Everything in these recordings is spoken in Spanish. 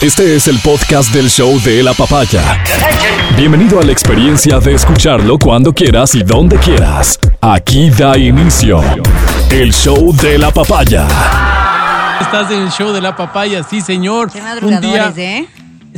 Este es el podcast del show de la papaya. Bienvenido a la experiencia de escucharlo cuando quieras y donde quieras. Aquí da inicio el show de la papaya. Estás en el show de la papaya, sí, señor. Qué Un madrugadores, día. ¿eh?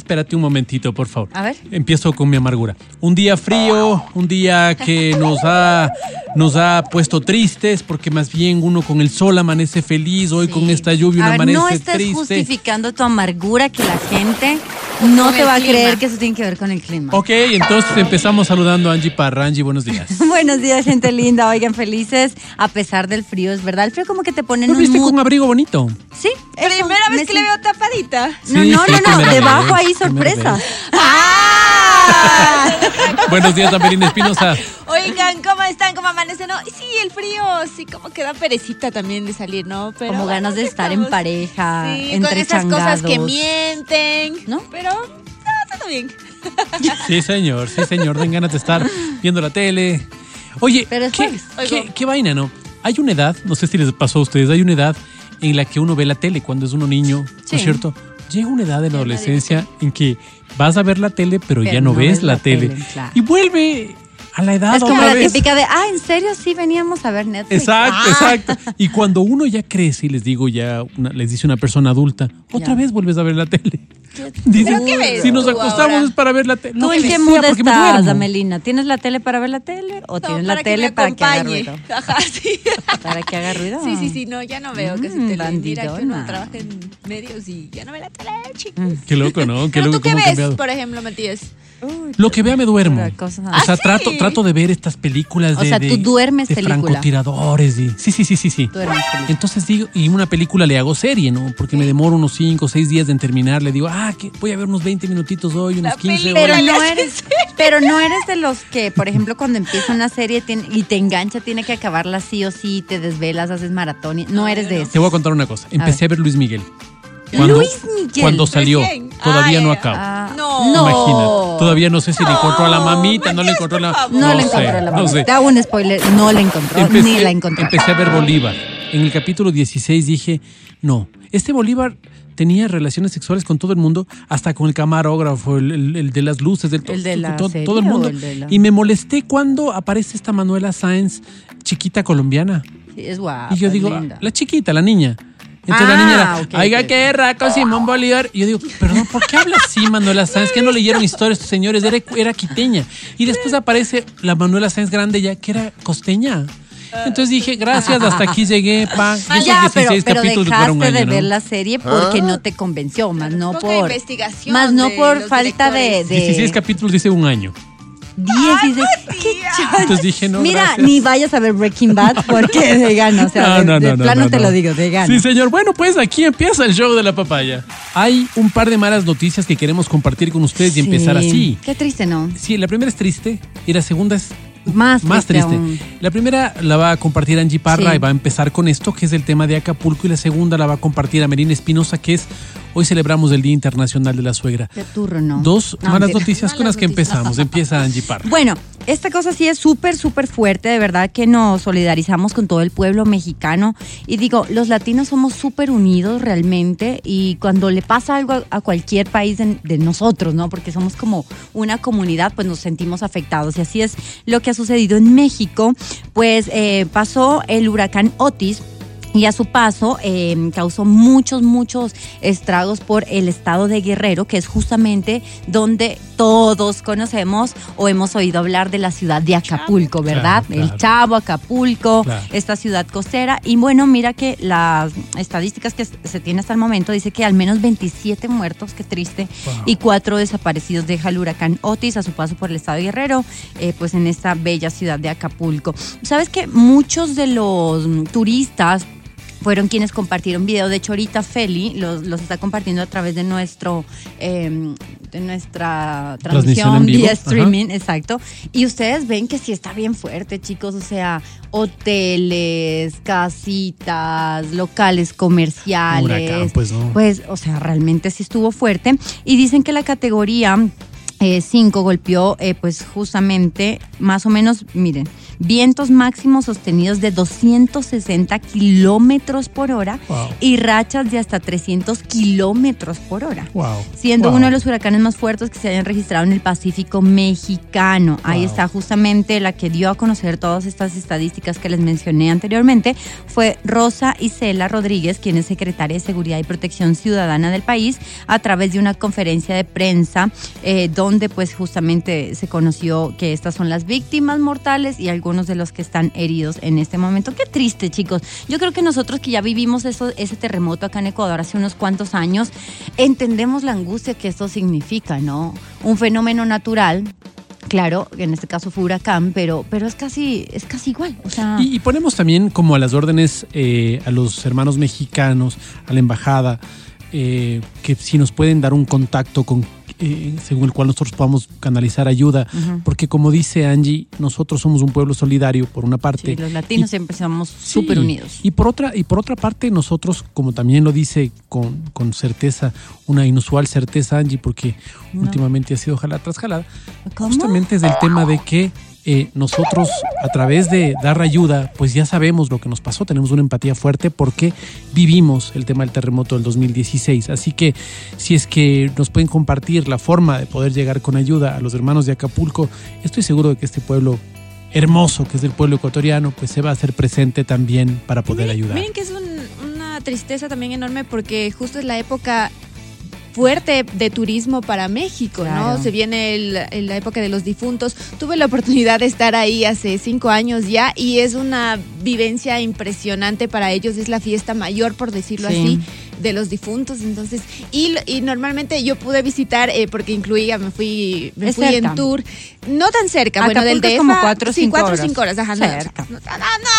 Espérate un momentito, por favor. A ver. Empiezo con mi amargura. Un día frío, un día que nos ha, nos ha puesto tristes, porque más bien uno con el sol amanece feliz, hoy con esta lluvia A uno ver, amanece no estés triste. justificando tu amargura que la gente no te va a clima. creer que eso tiene que ver con el clima. Ok, entonces empezamos saludando a Angie Parra. Angie, buenos días. Buenos días, gente linda. Oigan, felices a pesar del frío, es verdad. El frío como que te pone en ¿No un viste mood. con un abrigo bonito? Sí, eso, Primera me vez que le veo tapadita. No, Sí, no, sí, no, no. primera Debajo vez, hay primera sorpresas. ¡Ah! Buenos días, Amelina Espinosa. Oigan, ¿cómo están? ¿Cómo amanecen? No, sí, el frío, sí, como que da perecita también de salir, ¿no? Pero Como ganas de estar en pareja, Sí, entre con esas cosas que mienten, ¿No? Pero, no, todo bien. Sí, señor, sí, señor. Den ganas de estar viendo la tele. Oye, Pero ¿qué, qué, vaina, ¿no? Hay una edad, no sé si les pasó a ustedes, hay una edad en la que uno ve la tele cuando es uno niño, ¿no es cierto? Llega una edad en la adolescencia en que vas a ver la tele, pero, Pero ya no, no ves ves la, la tele. tele, claro. Y vuelve a la edad Es como otra la vez. típica de, ah, ¿en serio sí veníamos a ver Netflix? Exacto, Ah. exacto. Y cuando uno ya crece, y les digo ya, una- les dice una persona adulta, otra Ya. vez vuelves a ver la tele. Dice, ¿Pero qué ves si nos acostamos ahora? es para ver la tele. ¿Tú en que qué mood estás. Amelina? ¿Tienes la tele para ver la tele o No, tienes la que tele para que haga ruido? Ajá, sí. Para que haga ruido. Sí, sí, sí, no, ya no veo casi Mm, tele. Mira que bandidona. uno trabaja en medios y ya no ve la tele, chicos. Qué loco, ¿no? Qué ¿Pero loco tú qué ves, cambiado. por ejemplo, Matías? Lo que vea me duermo. O sea, ¿Ah, trato, sí? trato de ver estas películas O de, sea, de- tú duermes de película. francotiradores. Y, sí, sí, sí, sí, sí. Entonces digo, y una película le hago serie, ¿no? Porque me demoro unos 5 o 6 días en terminar. Le digo, ah, que voy a ver unos 20 minutitos hoy, unos La 15 película. hoy. Pero no eres, pero no eres de los que, por ejemplo, cuando empieza una serie tiene- y te engancha, tiene que acabarla sí o sí, te desvelas, haces maratón. No eres de eso. Te voy a contar una cosa. Empecé a ver Luis Miguel. Luis Miguel. Cuando salió. Recién. Todavía Ah, no ya. acabo. Ah, No. Imagínate. Todavía no sé si le encontró a la mamita, no le encontró a la. favor. No, le sé, encontró la no mamá. sé. Te hago un spoiler, no la encontró, ni la encontró. empecé a ver Bolívar. En el capítulo 16 dije, no, este Bolívar tenía relaciones sexuales con todo el mundo, hasta con el camarógrafo, el, el- el de las luces, del ¿El de la todo, serie todo el mundo. el de la- Y me molesté cuando aparece esta Manuela Sáenz, chiquita colombiana. Sí, es guapa. y yo es digo, linda. la chiquita, la niña. Entonces Ah, la niña era, ok, oiga, ok. qué raco Simón Bolívar. Y yo digo, perdón, ¿por qué habla así Manuela Sáenz? Que no leyeron historias estos señores, era, era quiteña. Y después aparece la Manuela Sáenz grande ya, que era costeña. Entonces dije, gracias, hasta aquí llegué, pa. Y esos Ah, ya, pero, 16 pero capítulos dejaste año, de ¿no? ver la serie porque no te convenció, más no Poca por investigación más no por falta de, de 16 capítulos dice un año. 16. ¿Qué chon- Entonces dije, no, Mira, gracias. ni vayas a ver Breaking Bad porque de gana, o sea, de, de plano te no. lo digo, de gana. Sí, señor. Bueno, pues aquí empieza el show de la papaya. Hay un par de malas noticias que queremos compartir con ustedes y empezar Sí. así. Qué triste, ¿no? Sí, la primera es triste y la segunda es Más, más triste. triste. aún. La primera la va a compartir Angie Parra Sí. y va a empezar con esto, que es el tema de Acapulco, y la segunda la va a compartir a Merina Espinosa, que es hoy celebramos el Día Internacional de la Suegra. Qué turro, ¿no? Dos No, malas noticias con las que empezamos. Empieza Angie Parra. Bueno, esta cosa sí es súper, súper fuerte, de verdad que nos solidarizamos con todo el pueblo mexicano. Y digo, los latinos somos súper unidos realmente y cuando le pasa algo a, a cualquier país de, de nosotros, ¿no? Porque somos como una comunidad, pues nos sentimos afectados. Y así es lo que ha sucedido en México. Pues eh, pasó el huracán Otis. Y a su paso eh, causó muchos, muchos estragos por el estado de Guerrero, que es justamente donde todos conocemos o hemos oído hablar de la ciudad de Acapulco, ¿verdad? claro. El Chavo, Acapulco, Claro. esta ciudad costera. Y bueno, mira que las estadísticas que se tiene hasta el momento dice que al menos 27 muertos, qué triste, Wow. y cuatro desaparecidos deja el huracán Otis a su paso por el estado de Guerrero, eh, pues en esta bella ciudad de Acapulco. Sabes que muchos de los turistas fueron quienes compartieron video. De hecho, ahorita Feli los, los está compartiendo a través de nuestro eh, de nuestra Transmisión transmisión en vivo. vía Ajá. streaming, exacto. Y ustedes ven que sí está bien fuerte, chicos. O sea, hoteles, casitas, locales comerciales. Huracán, pues, ¿no? Pues, o sea, realmente sí estuvo fuerte. Y dicen que la categoría 5 golpeó eh, pues justamente más o menos, miren, vientos máximos sostenidos de 260 kilómetros por hora Wow. y rachas de hasta 300 kilómetros por hora. Wow. Siendo Wow. uno de los huracanes más fuertes que se hayan registrado en el Pacífico mexicano. Ahí está justamente la que dio a conocer todas estas estadísticas que les mencioné anteriormente. Fue Rosa Isela Rodríguez, quien es secretaria de Seguridad y Protección Ciudadana del país, a través de una conferencia de prensa eh, donde pues justamente se conoció que estas son las víctimas mortales y algunos de los que están heridos en este momento. Qué triste, chicos. Yo creo que nosotros que ya vivimos eso, ese terremoto acá en Ecuador hace unos cuantos años, entendemos la angustia que esto significa, ¿no? Un fenómeno natural. Claro, en este caso fue huracán, pero, pero es casi, es casi igual. Y ponemos también como a las órdenes eh, a los hermanos mexicanos, a la embajada, eh, que si nos pueden dar un contacto con eh, según el cual nosotros podamos canalizar ayuda, porque como dice Angie, nosotros somos un pueblo solidario por una parte. sí, los latinos y- siempre somos Sí, súper unidos. Y por otra, y por otra parte, nosotros, como también lo dice con, con certeza, una inusual certeza, Angie, porque últimamente ha sido jalada tras jalada, ¿Cómo? justamente es del tema de que eh, nosotros, a través de dar ayuda, pues ya sabemos lo que nos pasó, tenemos una empatía fuerte porque vivimos el tema del terremoto del 2016. Así que si es que nos pueden compartir la forma de poder llegar con ayuda a los hermanos de Acapulco, estoy seguro de que este pueblo hermoso, que es el pueblo ecuatoriano, pues se va a hacer presente también para poder Miren- ayudar. Miren que es un- una tristeza también enorme porque justo es la época fuerte de turismo para México, Claro. ¿no? Se viene el- el- la época de los difuntos. Tuve la oportunidad de estar ahí hace cinco años ya y es una vivencia impresionante para ellos. Es la fiesta mayor, por decirlo Sí. así, de los difuntos. Entonces, y, y normalmente yo pude visitar eh, porque incluía, me fui, me Es fui cerca. en tour, no tan cerca, bueno, del Acapulco DF. como cuatro o sí, cinco cuatro o horas. cinco horas, ajá, no, Cerca. no, no,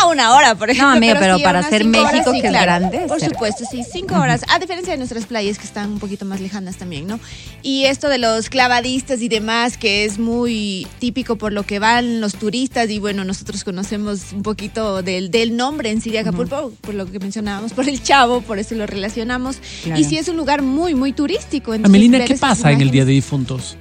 no, una hora, por ejemplo. amiga, pero sí, para cinco México, horas, que es grande, Por cerca. supuesto, sí, cinco horas. A diferencia de nuestras playas que están un poquito más lejanas también, ¿no? Y esto de los clavadistas y demás, que es muy típico por lo que van los turistas y bueno, nosotros conocemos un poquito del, del nombre en sí de Acapulco, por lo que mencionábamos, por el chavo, por eso lo relacionamos. Claro. Y sí es un lugar muy, muy turístico. entonces Amelina, ver ¿qué pasa en el Día de Difuntos?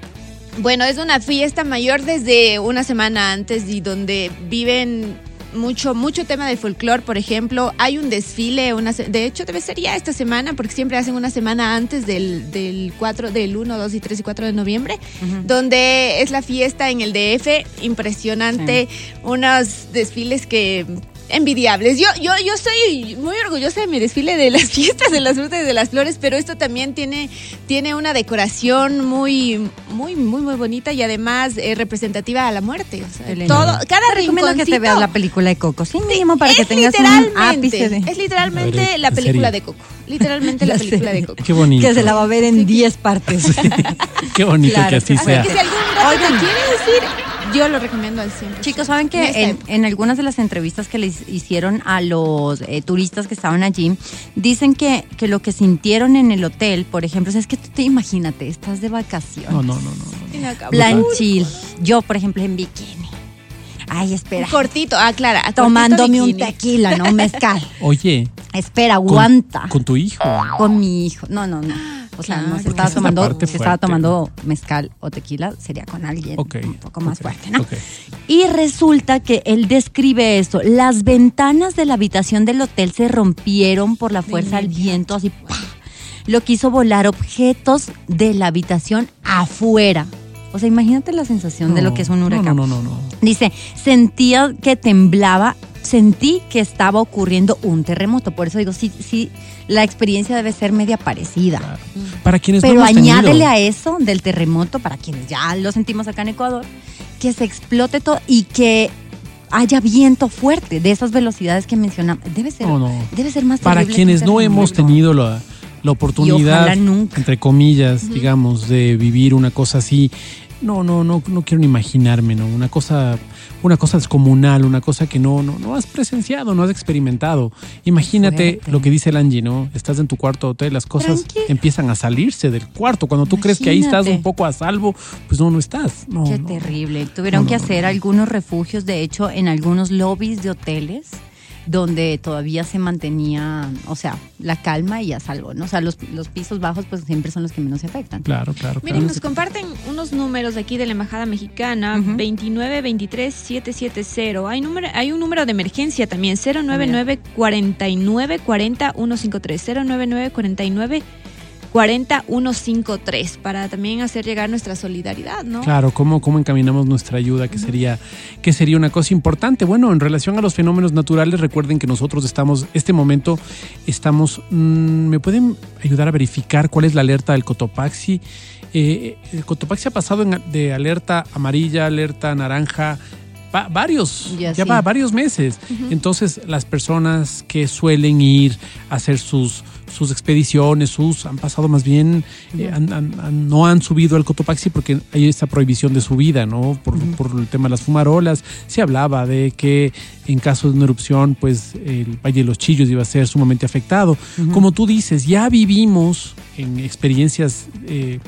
bueno, es una fiesta mayor desde una semana antes y donde viven mucho mucho tema de folclore, por ejemplo, hay un desfile, una de hecho debe ser ya esta semana porque siempre hacen una semana antes del, del 4 del 1, 2 y 3 y 4 de noviembre, donde es la fiesta en el DF, impresionante, unos desfiles que envidiables. Yo, yo, yo soy muy orgullosa de mi desfile de las fiestas de las frutas y de las flores, pero esto también tiene, tiene una decoración muy, muy, muy, muy bonita y además eh, representativa a la muerte. O sea, todo, cada Te recomiendo que te veas la película de Coco. Sí, mínimo para que tengas un literalmente, ápice de... es literalmente ver, la ¿en película de Coco. Literalmente la La película de Coco. Qué bonito. Que se la va a ver en 10 partes. Qué bonito Claro, que así así sea. Así que si algún dato Oigan. te quiere decir, yo lo recomiendo al 100%. Chicos, ¿saben En que en, en algunas de las entrevistas que les hicieron a los eh, turistas que estaban allí, dicen que, que lo que sintieron en el hotel, por ejemplo, o sea, es que tú te imagínate, estás de vacaciones, No, no, no, no. no. Plan chill, yo, por ejemplo, en bikini. Ay, espera, Un cortito, ah, claro. a cortito tomándome un tequila, ¿no? Mezcal. Oye, Espera, con, aguanta. con tu hijo. Con mi hijo. No, no, no. O sea, no se estaba tomando, si estaba tomando mezcal o tequila, sería con alguien un poco más fuerte, ¿no? Y resulta que él describe esto. Las ventanas de la habitación del hotel se rompieron por la fuerza del viento, así ¡pah! lo que hizo volar objetos de la habitación afuera. O sea, imagínate la sensación de lo que es un huracán. No, no, no, no. Dice, sentía que temblaba, sentí que estaba ocurriendo un terremoto. Por eso digo, sí, sí, la experiencia debe ser media parecida. Claro. Para quienes Pero no hemos tenido- añádele a eso del terremoto, para quienes ya lo sentimos acá en Ecuador, que se explote todo y que haya viento fuerte de esas velocidades que mencionamos. Debe ser, No, no. Debe ser más Para quienes no hemos tenido la, la oportunidad, nunca. entre comillas, digamos, de vivir una cosa así, no, no, no, no quiero ni imaginarme, ¿no? Una cosa, una cosa descomunal, una cosa que no, no, no has presenciado, no has experimentado. Imagínate Fuerte. lo que dice el Angie, ¿no? Estás en tu cuarto hotel, las cosas empiezan a salirse del cuarto. Cuando tú crees que ahí estás un poco a salvo, pues no, no estás. No, Qué no. terrible. Tuvieron No, que hacer no. algunos refugios, de hecho, en algunos lobbies de hoteles. Donde todavía se mantenía, o sea, la calma y a salvo, ¿no? O sea, los, los pisos bajos pues siempre son los que menos se afectan. Claro, claro. Miren, claro. nos comparten unos números aquí de la Embajada Mexicana, Ujú. 29 23 770. Hay, número, hay un número de emergencia también, 099 49 40 153. 099 49 40 153, para también hacer llegar nuestra solidaridad, ¿no? Claro, ¿cómo, cómo encaminamos nuestra ayuda, que sería, que sería una cosa importante. Bueno, en relación a los fenómenos naturales, recuerden que nosotros estamos, este momento, estamos, mm, ¿me pueden ayudar a verificar cuál es la alerta del Cotopaxi? Eh, el Cotopaxi ha pasado en- de alerta amarilla, alerta naranja, va- varios, Ya ya sí. va varios meses. Entonces, las personas que suelen ir a hacer sus sus expediciones, sus han pasado más bien, eh, han- no han subido al Cotopaxi porque hay esta prohibición de subida, ¿no? Por, por el tema de las fumarolas. Se hablaba de que en caso de una erupción, pues el Valle de los Chillos iba a ser sumamente afectado. Como tú dices, ya vivimos en experiencias, eh,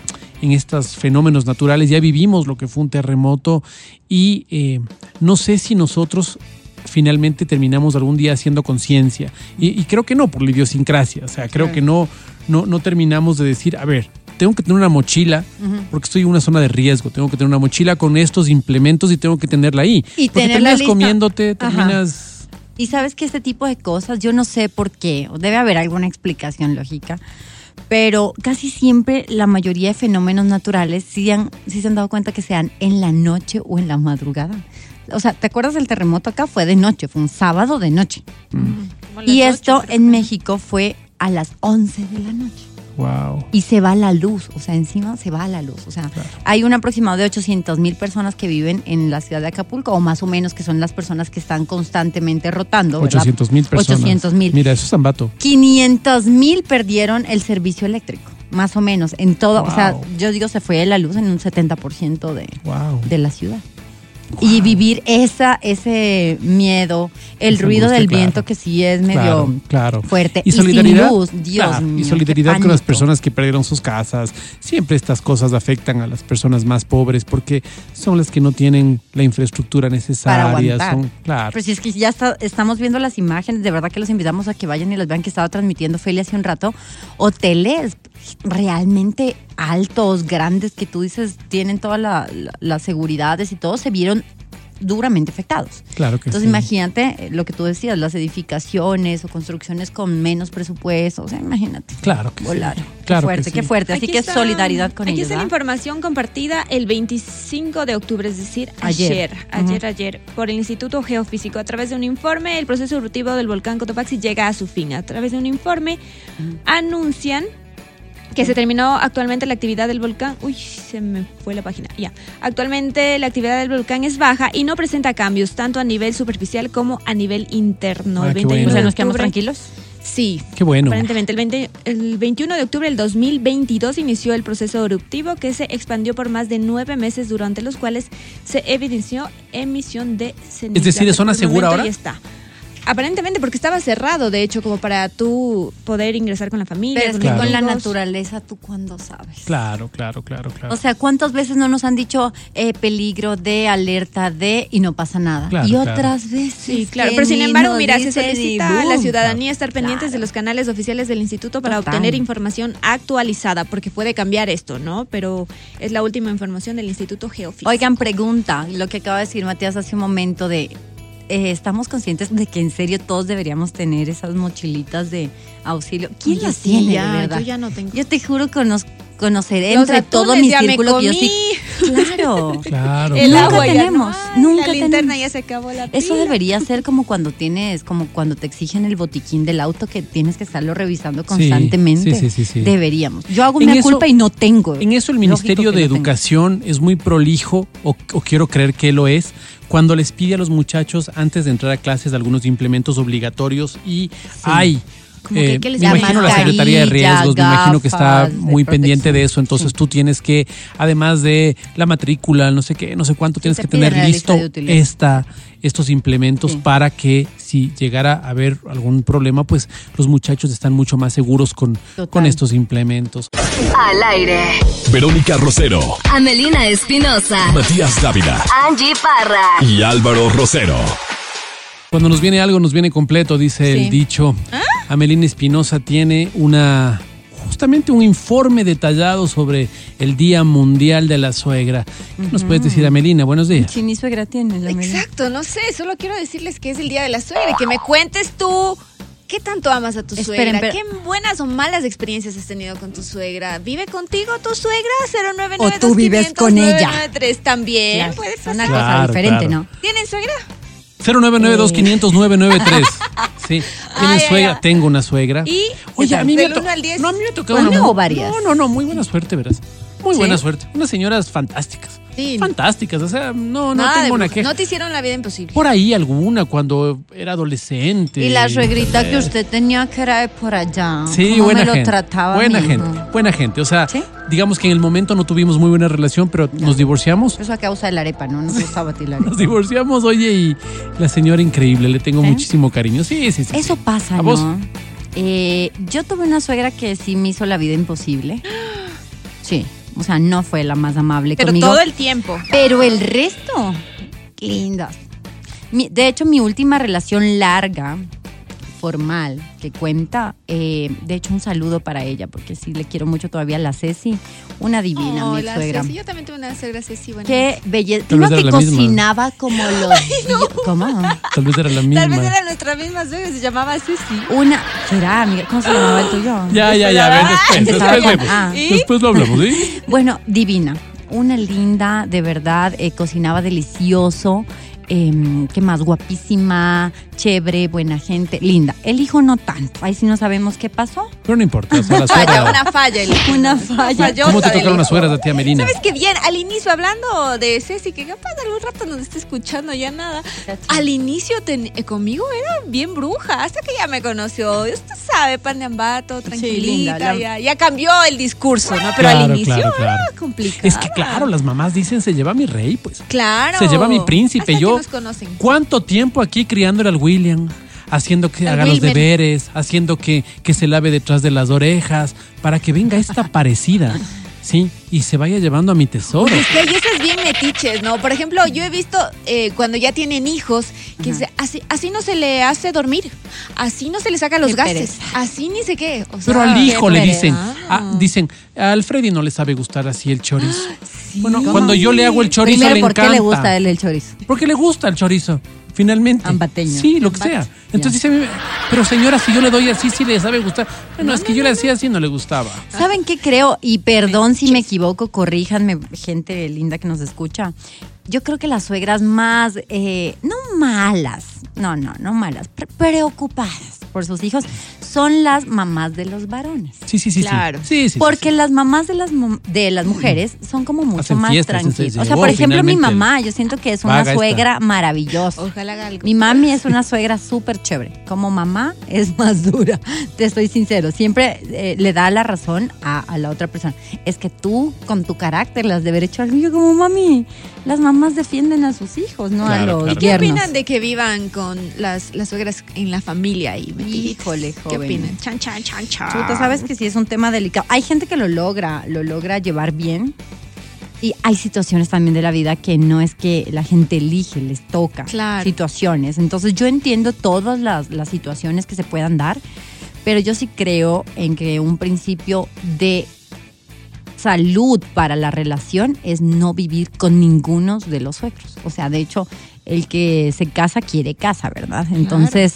en estos fenómenos naturales, ya vivimos lo que fue un terremoto y eh, no sé si nosotros finalmente terminamos algún día haciendo conciencia. Y, y creo que no, por la idiosincrasia. O sea, creo que no, no, no terminamos de decir, a ver, tengo que tener una mochila, porque estoy en una zona de riesgo, tengo que tener una mochila con estos implementos y tengo que tenerla ahí. Y porque tenerla terminas lista. comiéndote, Ajá. terminas... Y sabes que este tipo de cosas, yo no sé por qué, o debe haber alguna explicación lógica, pero casi siempre la mayoría de fenómenos naturales sí, han, sí se han dado cuenta que sean en la noche o en la madrugada. O sea, ¿te acuerdas del terremoto acá? Fue de noche, fue un sábado de noche. Las Y esto en México fue a las 11 de la noche. Wow. Y se va la luz, o sea, encima se va la luz. O sea, hay un aproximado de 800 mil personas que viven en la ciudad de Acapulco, o más o menos que son las personas que están constantemente rotando. ¿verdad? 800 mil personas. 800 mil. Mira, eso es Zambato. 500 mil perdieron el servicio eléctrico, más o menos, en todo. O sea, Wow. yo digo, se fue la luz en un 70% de, Wow. de la ciudad. Y vivir esa, ese miedo, el Esa ruido angustia, del claro. viento que sí es medio Claro, claro. fuerte. Y solidaridad, sin luz, Dios claro, mío. y solidaridad con las personas que perdieron sus casas. Siempre estas cosas afectan a las personas más pobres porque son las que no tienen la infraestructura necesaria. aguantar. son, claro. Pero si es que ya está- estamos viendo las imágenes, de verdad que los invitamos a que vayan y las vean que estaba transmitiendo Feli hace un rato. Hoteles realmente altos, grandes, que tú dices tienen todas la- la- las seguridades y todo, se vieron duramente afectados. Claro que Entonces sí. imagínate eh, lo que tú decías, las edificaciones o construcciones con menos presupuesto, o sea, imagínate. Claro que sí. Volar. Claro qué fuerte, que qué sí. fuerte. Así Aquí que está- solidaridad con Aquí ellos. está la ¿ah? información compartida el 25 de octubre, es decir, Ayer. ayer, ayer, ayer, por el Instituto Geofísico. A través de un informe, el proceso eruptivo del volcán Cotopaxi llega a su fin. A través de un informe, anuncian que se terminó actualmente la actividad del volcán. Uy, se me fue la página. Ya. Actualmente la actividad del volcán es baja y no presenta cambios tanto a nivel superficial como a nivel interno. Ah, el qué 21 bueno. O sea, de nos quedamos tranquilos. Sí, Qué bueno. Aparentemente, el, 20 el 21 de octubre del 2022 inició el proceso eruptivo que se expandió por más de nueve meses, durante los cuales se evidenció emisión de ceniza. Es decir, ¿es zona segura ahora? ya está. Aparentemente, porque estaba cerrado, de hecho, como para tú poder ingresar con la familia. Pero es con que Claro. con la naturaleza, ¿tú cuándo sabes? Claro, claro, claro, claro. O sea, ¿cuántas veces no nos han dicho eh, peligro de, alerta de y no pasa nada? Claro, y claro. otras veces. Sí, claro, pero sin embargo, mira, se solicita a la ciudadanía estar pendientes de los canales oficiales del instituto para Total. obtener información actualizada, porque puede cambiar esto, ¿no? Pero es la última información del Instituto Geofísico. Oigan, pregunta, lo que acaba de decir Matías hace un momento de, eh, estamos conscientes de que en serio todos deberíamos tener esas mochilitas de auxilio. ¿Quién Oye, las sí, tiene, ya, de verdad? yo ya no tengo. Yo te juro que conoceré entre todo mi círculo que yo sí. Claro. Claro. El Nunca agua ya tenemos, no hay, nunca la linterna tenemos. ya se acabó la Eso pila. debería ser como cuando tienes, como cuando te exigen el botiquín del auto que tienes que estarlo revisando constantemente. sí, sí, sí, sí. Deberíamos. Yo hago En una eso- culpa y no tengo. En eso el Ministerio de no tengo. Educación es muy prolijo, o, o quiero creer que lo es, cuando les pide a los muchachos antes de entrar a clases algunos implementos obligatorios y hay... Como que, eh, ¿qué les me imagino la Secretaría de Riesgos, me imagino que está de muy pendiente de eso, entonces Sí. tú tienes que, además de la matrícula, no sé qué, no sé cuánto, tienes que tener listo esta, estos implementos Sí. para que si llegara a haber algún problema, pues los muchachos están mucho más seguros con, Total. con estos implementos. Al aire. Verónica Rosero, Amelina Espinosa. Matías Dávila Angie Parra. y Álvaro Rosero. Cuando nos viene algo, nos viene completo, dice Sí. el dicho. Amelina Espinosa tiene una justamente un informe detallado sobre el Día Mundial de la Suegra. ¿Qué nos puedes decir, Amelina? Buenos días. Si ni suegra tienes, la Amelia. Exacto, no sé, solo quiero decirles que es el día de la suegra y que me cuentes tú. ¿Qué tanto amas a tu Esperen, suegra? pero- ¿Qué buenas o malas experiencias has tenido con tu suegra? ¿Vive contigo tu suegra? 099 O tú vives con ella. también. Claro, Puede pasar. una Claro, cosa diferente, claro. ¿no? ¿Tienen suegra? 0992500 Sí. ¿Tienes Ay, suegra? ay, ay. Tengo una suegra. ¿Y? Oye, a mí me al diez. No, a mí me ha tocado ¿Una o varias? No, no, no, muy buena suerte, verás. Muy ¿Sí? buena suerte. Unas señoras fantásticas. Sí. Fantásticas, o sea, no, no Nada tengo una queja. No te hicieron la vida imposible. Por ahí alguna cuando era adolescente. Y la suegrita Eh, que usted tenía que era de por allá. Sí, ¿Cómo buena me lo gente. trataba buena gente, buena gente. O sea, ¿Sí? digamos que en el momento no tuvimos muy buena relación, pero nos divorciamos. Eso a causa de la arepa, ¿no? Nos gustaba a ti la arepa. Nos divorciamos, oye, y la señora increíble, le tengo ¿Sí? muchísimo cariño. Sí, sí, sí. Eso sí. pasa, ¿A ¿no? vos? Eh, yo tuve una suegra que sí me hizo la vida imposible. Sí, o sea, no fue la más amable Pero conmigo. todo el tiempo. Pero el resto, lindas. Mi- de hecho, mi última relación larga, formal, que cuenta, eh, de hecho, un saludo para ella, porque sí le quiero mucho todavía, la Ceci, una divina, Oh, mi la suegra. Ceci, yo también tuve una suegra Ceci. Qué belleza. Primero que misma. cocinaba como los. ¿Cómo? Tal vez era la misma. Tal vez era nuestra misma suegra, se llamaba Ceci. Una. ¿Será, amiga? ¿Cómo se llamaba el tuyo? Ya, ya, ya, a ver, después, después con- vemos. ah. Después lo hablamos, ¿sí? Bueno, divina. Una linda, de verdad, eh, cocinaba delicioso. em, ¿Qué más? Guapísima, chévere, buena gente, linda. El hijo no tanto. Ahí sí no sabemos qué pasó. Pero no importa, o sea, la Falla, suegra. una falla. el- Una falla. ¿Cómo te tocaron las suegras de tía Melina? ¿Sabes qué bien? Al inicio, hablando de Ceci, que capaz algún rato nos esté escuchando ya nada. Al inicio ten- eh, conmigo era bien bruja, hasta que ya me conoció. Usted sabe, pan de ambato, tranquilita, linda, la- ya, ya cambió el discurso, ¿no? Pero Claro, al inicio claro, claro. era complicado. Es que claro, las mamás dicen se lleva mi rey, pues. Claro. Se lleva mi príncipe. Hasta que Yo, nos conocen. ¿cuánto tiempo aquí criándole al William? Haciendo que haga los deberes, haciendo que, que se lave detrás de las orejas, para que venga esta parecida, ¿sí? Y se vaya llevando a mi tesoro. Es que hay esas bien metiches, ¿no? Por ejemplo, yo he visto eh, cuando ya tienen hijos que se- así, así no se le hace dormir, así no se le saca los Qué gases, pereza. así ni sé qué. O Pero al hijo le pereza. dicen, Ah. ah, dicen, a Alfredi no le sabe gustar así el chorizo. bueno, cuando yo le hago el chorizo Primero, le ¿por encanta. qué le gusta a él el chorizo? Porque le gusta el chorizo, finalmente. Ambateño. Sí, lo que sea. Entonces dice, pero señora, si yo le doy así, sí le sabe gustar. Bueno, es que yo le hacía así, no le gustaba. ¿Saben qué creo? Y perdón si me equivoco, corríjanme, gente linda que nos escucha. Yo creo que las suegras más, eh, no malas, no, no, no malas, pre- preocupadas por sus hijos, son las mamás de los varones. Sí, sí, sí. Claro. Sí, sí, sí, Porque sí. las mamás de las de las mujeres son como mucho Hacen más fiestas, tranquilas. O sea, llevó por ejemplo, mi mamá, yo siento que es una esta. suegra maravillosa. Ojalá haga algo. Mi mami es una suegra súper chévere. Como mamá es más dura. Te estoy sincero. Siempre eh, le da la razón a, a la otra persona. Es que tú, con tu carácter, las de haber hecho algo. Yo como mami, las mamás defienden a sus hijos, no Claro, a los claro. ¿Qué yernos. opinan de que vivan con las, las suegras en la familia ahí? Híjole, ¿Qué joven. opinan? Chan, chan, chan, chan. Chuta, sabes que sí es un tema delicado. Hay gente que lo logra, lo logra llevar bien. Y hay situaciones también de la vida que no es que la gente elige, les toca Claro. situaciones. Entonces yo entiendo todas las, las situaciones que se puedan dar, pero yo sí creo en que un principio de salud para la relación es no vivir con ninguno de los suegros. O sea, de hecho, el que se casa quiere casa, ¿verdad? Entonces,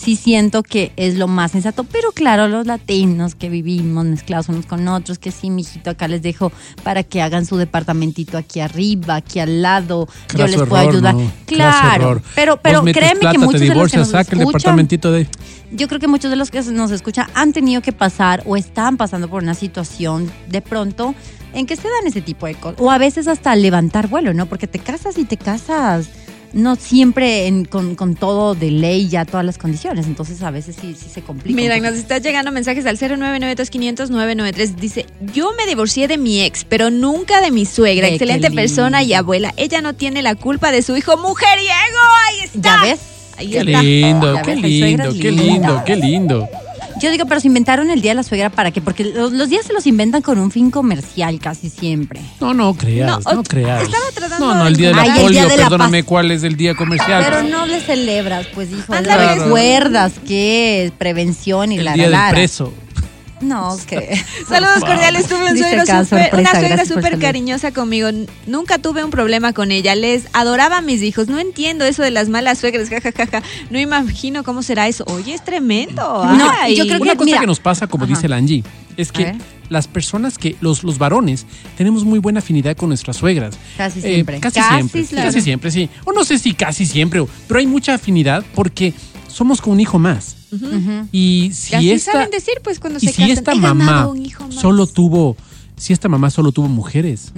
sí siento que es lo más sensato. Pero claro, los latinos que vivimos mezclados unos con otros, que sí, mijito, acá les dejo para que hagan su departamentito aquí arriba, aquí al lado. Craso yo les puedo error, ayudar. ¿no? Claro, pero, pero créeme plata, que te muchos de los que nos saca el escuchan, departamentito de... yo creo que muchos de los que nos escuchan han tenido que pasar o están pasando por una situación de pronto en que se dan ese tipo de cosas. O a veces hasta levantar vuelo, ¿no? Porque te casas y te casas no siempre en- con, con todo de ley ya todas las condiciones. Entonces a veces sí, sí se complica. Mira, nos está llegando mensajes al 0992500-993. Dice, yo me divorcié de mi ex, pero nunca de mi suegra. Qué Excelente lindo. persona y abuela. Ella no tiene la culpa de su hijo mujeriego. Ahí está. ¿Ya ves? Ahí Qué está. lindo, Ya qué ves, hay lindo, qué lindo, qué lindo. Yo digo, pero se inventaron el Día de la Suegra para qué? Porque los, los días se los inventan con un fin comercial casi siempre. No, no creas, No, no, creas. estaba tratando no, no, el día de la Ay, el polio, día de la perdóname paz. cuál es el día comercial. Pero no le celebras, pues hijo, Ándale. recuerdas que es prevención y el la día la, del la. preso. No, que Saludos cordiales, tuve un suegro sorpresa, una suegra súper cariñosa conmigo. Nunca tuve un problema con ella. Les adoraba a mis hijos. No entiendo eso de las malas suegras, jajajaja. No imagino cómo será eso. Oye, es tremendo. No, Ay. yo creo Una que- cosa mira. que nos pasa, como Ajá. dice la Angie, es que las personas que, los, los varones, tenemos muy buena afinidad con nuestras suegras. Casi Eh, siempre. casi, Casi siempre. Casi siempre, sí. O no sé si casi siempre, o- pero hay mucha afinidad porque somos con un hijo más. Y si Y así esta, saben decir, pues, cuando y se si casan, esta "He ganado mamá un hijo más". solo tuvo, si esta mamá solo tuvo mujeres,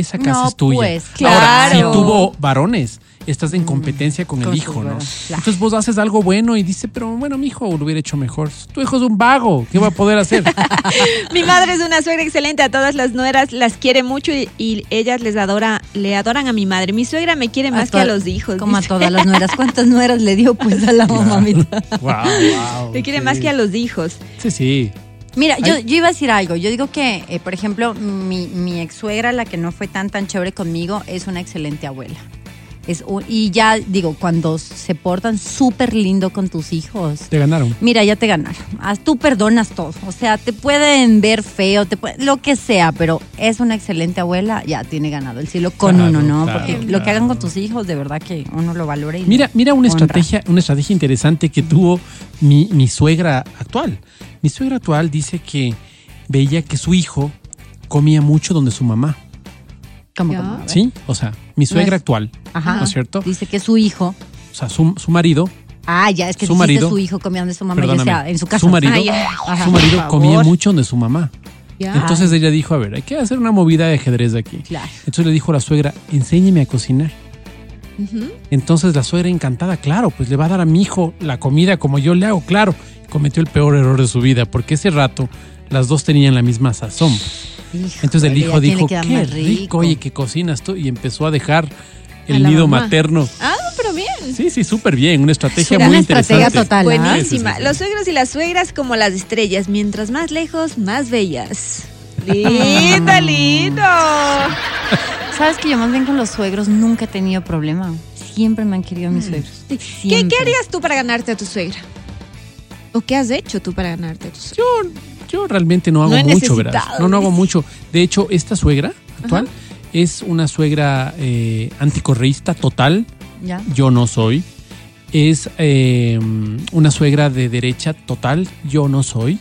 esa casa No, es tuya. pues, Ahora, si claro. tuvo varones, estás en competencia con, Con el hijo, ¿no? claro. Entonces vos haces algo bueno y dice, pero bueno, mi hijo lo hubiera hecho mejor. Tu hijo es un vago, ¿qué va a poder hacer? Mi madre es una suegra excelente, a todas las nueras las quiere mucho y, y ellas les adora, le adoran a mi madre. Mi suegra me quiere más que a los hijos. Como a todas las nueras. ¿Cuántas nueras le dio pues a la mamita? wow, wow. Me quiere sí. más que a los hijos. Sí, sí. Mira, yo, iba a decir algo. Yo digo que, eh, por ejemplo, mi, mi ex suegra, la que no fue tan tan chévere conmigo, es una excelente abuela. Es un- y ya digo, cuando se portan súper lindo con tus hijos, Te ganaron. mira, ya te ganaron. Haz- Tú perdonas todo. O sea, te pueden ver feo, te puede- lo que sea, pero es una excelente abuela, ya tiene ganado el cielo con Claro, uno, ¿no? claro, Porque lo que hagan con tus hijos, de verdad que uno lo valora y lo Mira, mira una honra. estrategia, una estrategia interesante que tuvo mi, mi suegra actual. Mi suegra actual dice que veía que su hijo comía mucho donde su mamá. ¿Cómo, Ya. ¿Sí? O sea, mi suegra es- actual, Ajá. ¿no es cierto? Dice que su hijo. O sea, su, su marido, Ah, ya, es que Su marido- su hijo comiendo de su mamá, perdóname, sea, en su casa. su marido, Ah, ya. Ajá. su marido comía mucho donde su mamá. Ya. Entonces ella dijo, a ver, hay que hacer una movida de ajedrez aquí. Claro. Entonces le dijo a la suegra, enséñeme a cocinar. Entonces la suegra encantada, claro, pues le va a dar a mi hijo la comida como yo le hago, claro. Cometió el peor error de su vida, porque ese rato las dos tenían la misma sazón. Entonces el hijo ¿a quién le dijo, qué rico, oye, que cocinas tú. Y empezó a dejar el nido mamá. materno. Ah, pero bien. Sí, sí, súper bien, una estrategia Una muy estratega interesante. total, ¿ah? Buenísima. Sí, sí, sí. Los suegros y las suegras como las estrellas. Mientras más lejos, más bellas. Lindo, lindo. Sabes que yo más bien con los suegros nunca he tenido problema. Siempre me han querido mis suegros. ¿Qué, Siempre. qué harías tú para ganarte a tu suegra? ¿O qué has hecho tú para ganarte tu suegra? Yo, yo realmente no hago No mucho, ¿verdad? No, no hago mucho. De hecho, esta suegra actual es una suegra eh, anticorreísta total. ¿Ya? Yo no soy. Es eh, una suegra de derecha total. Yo no soy.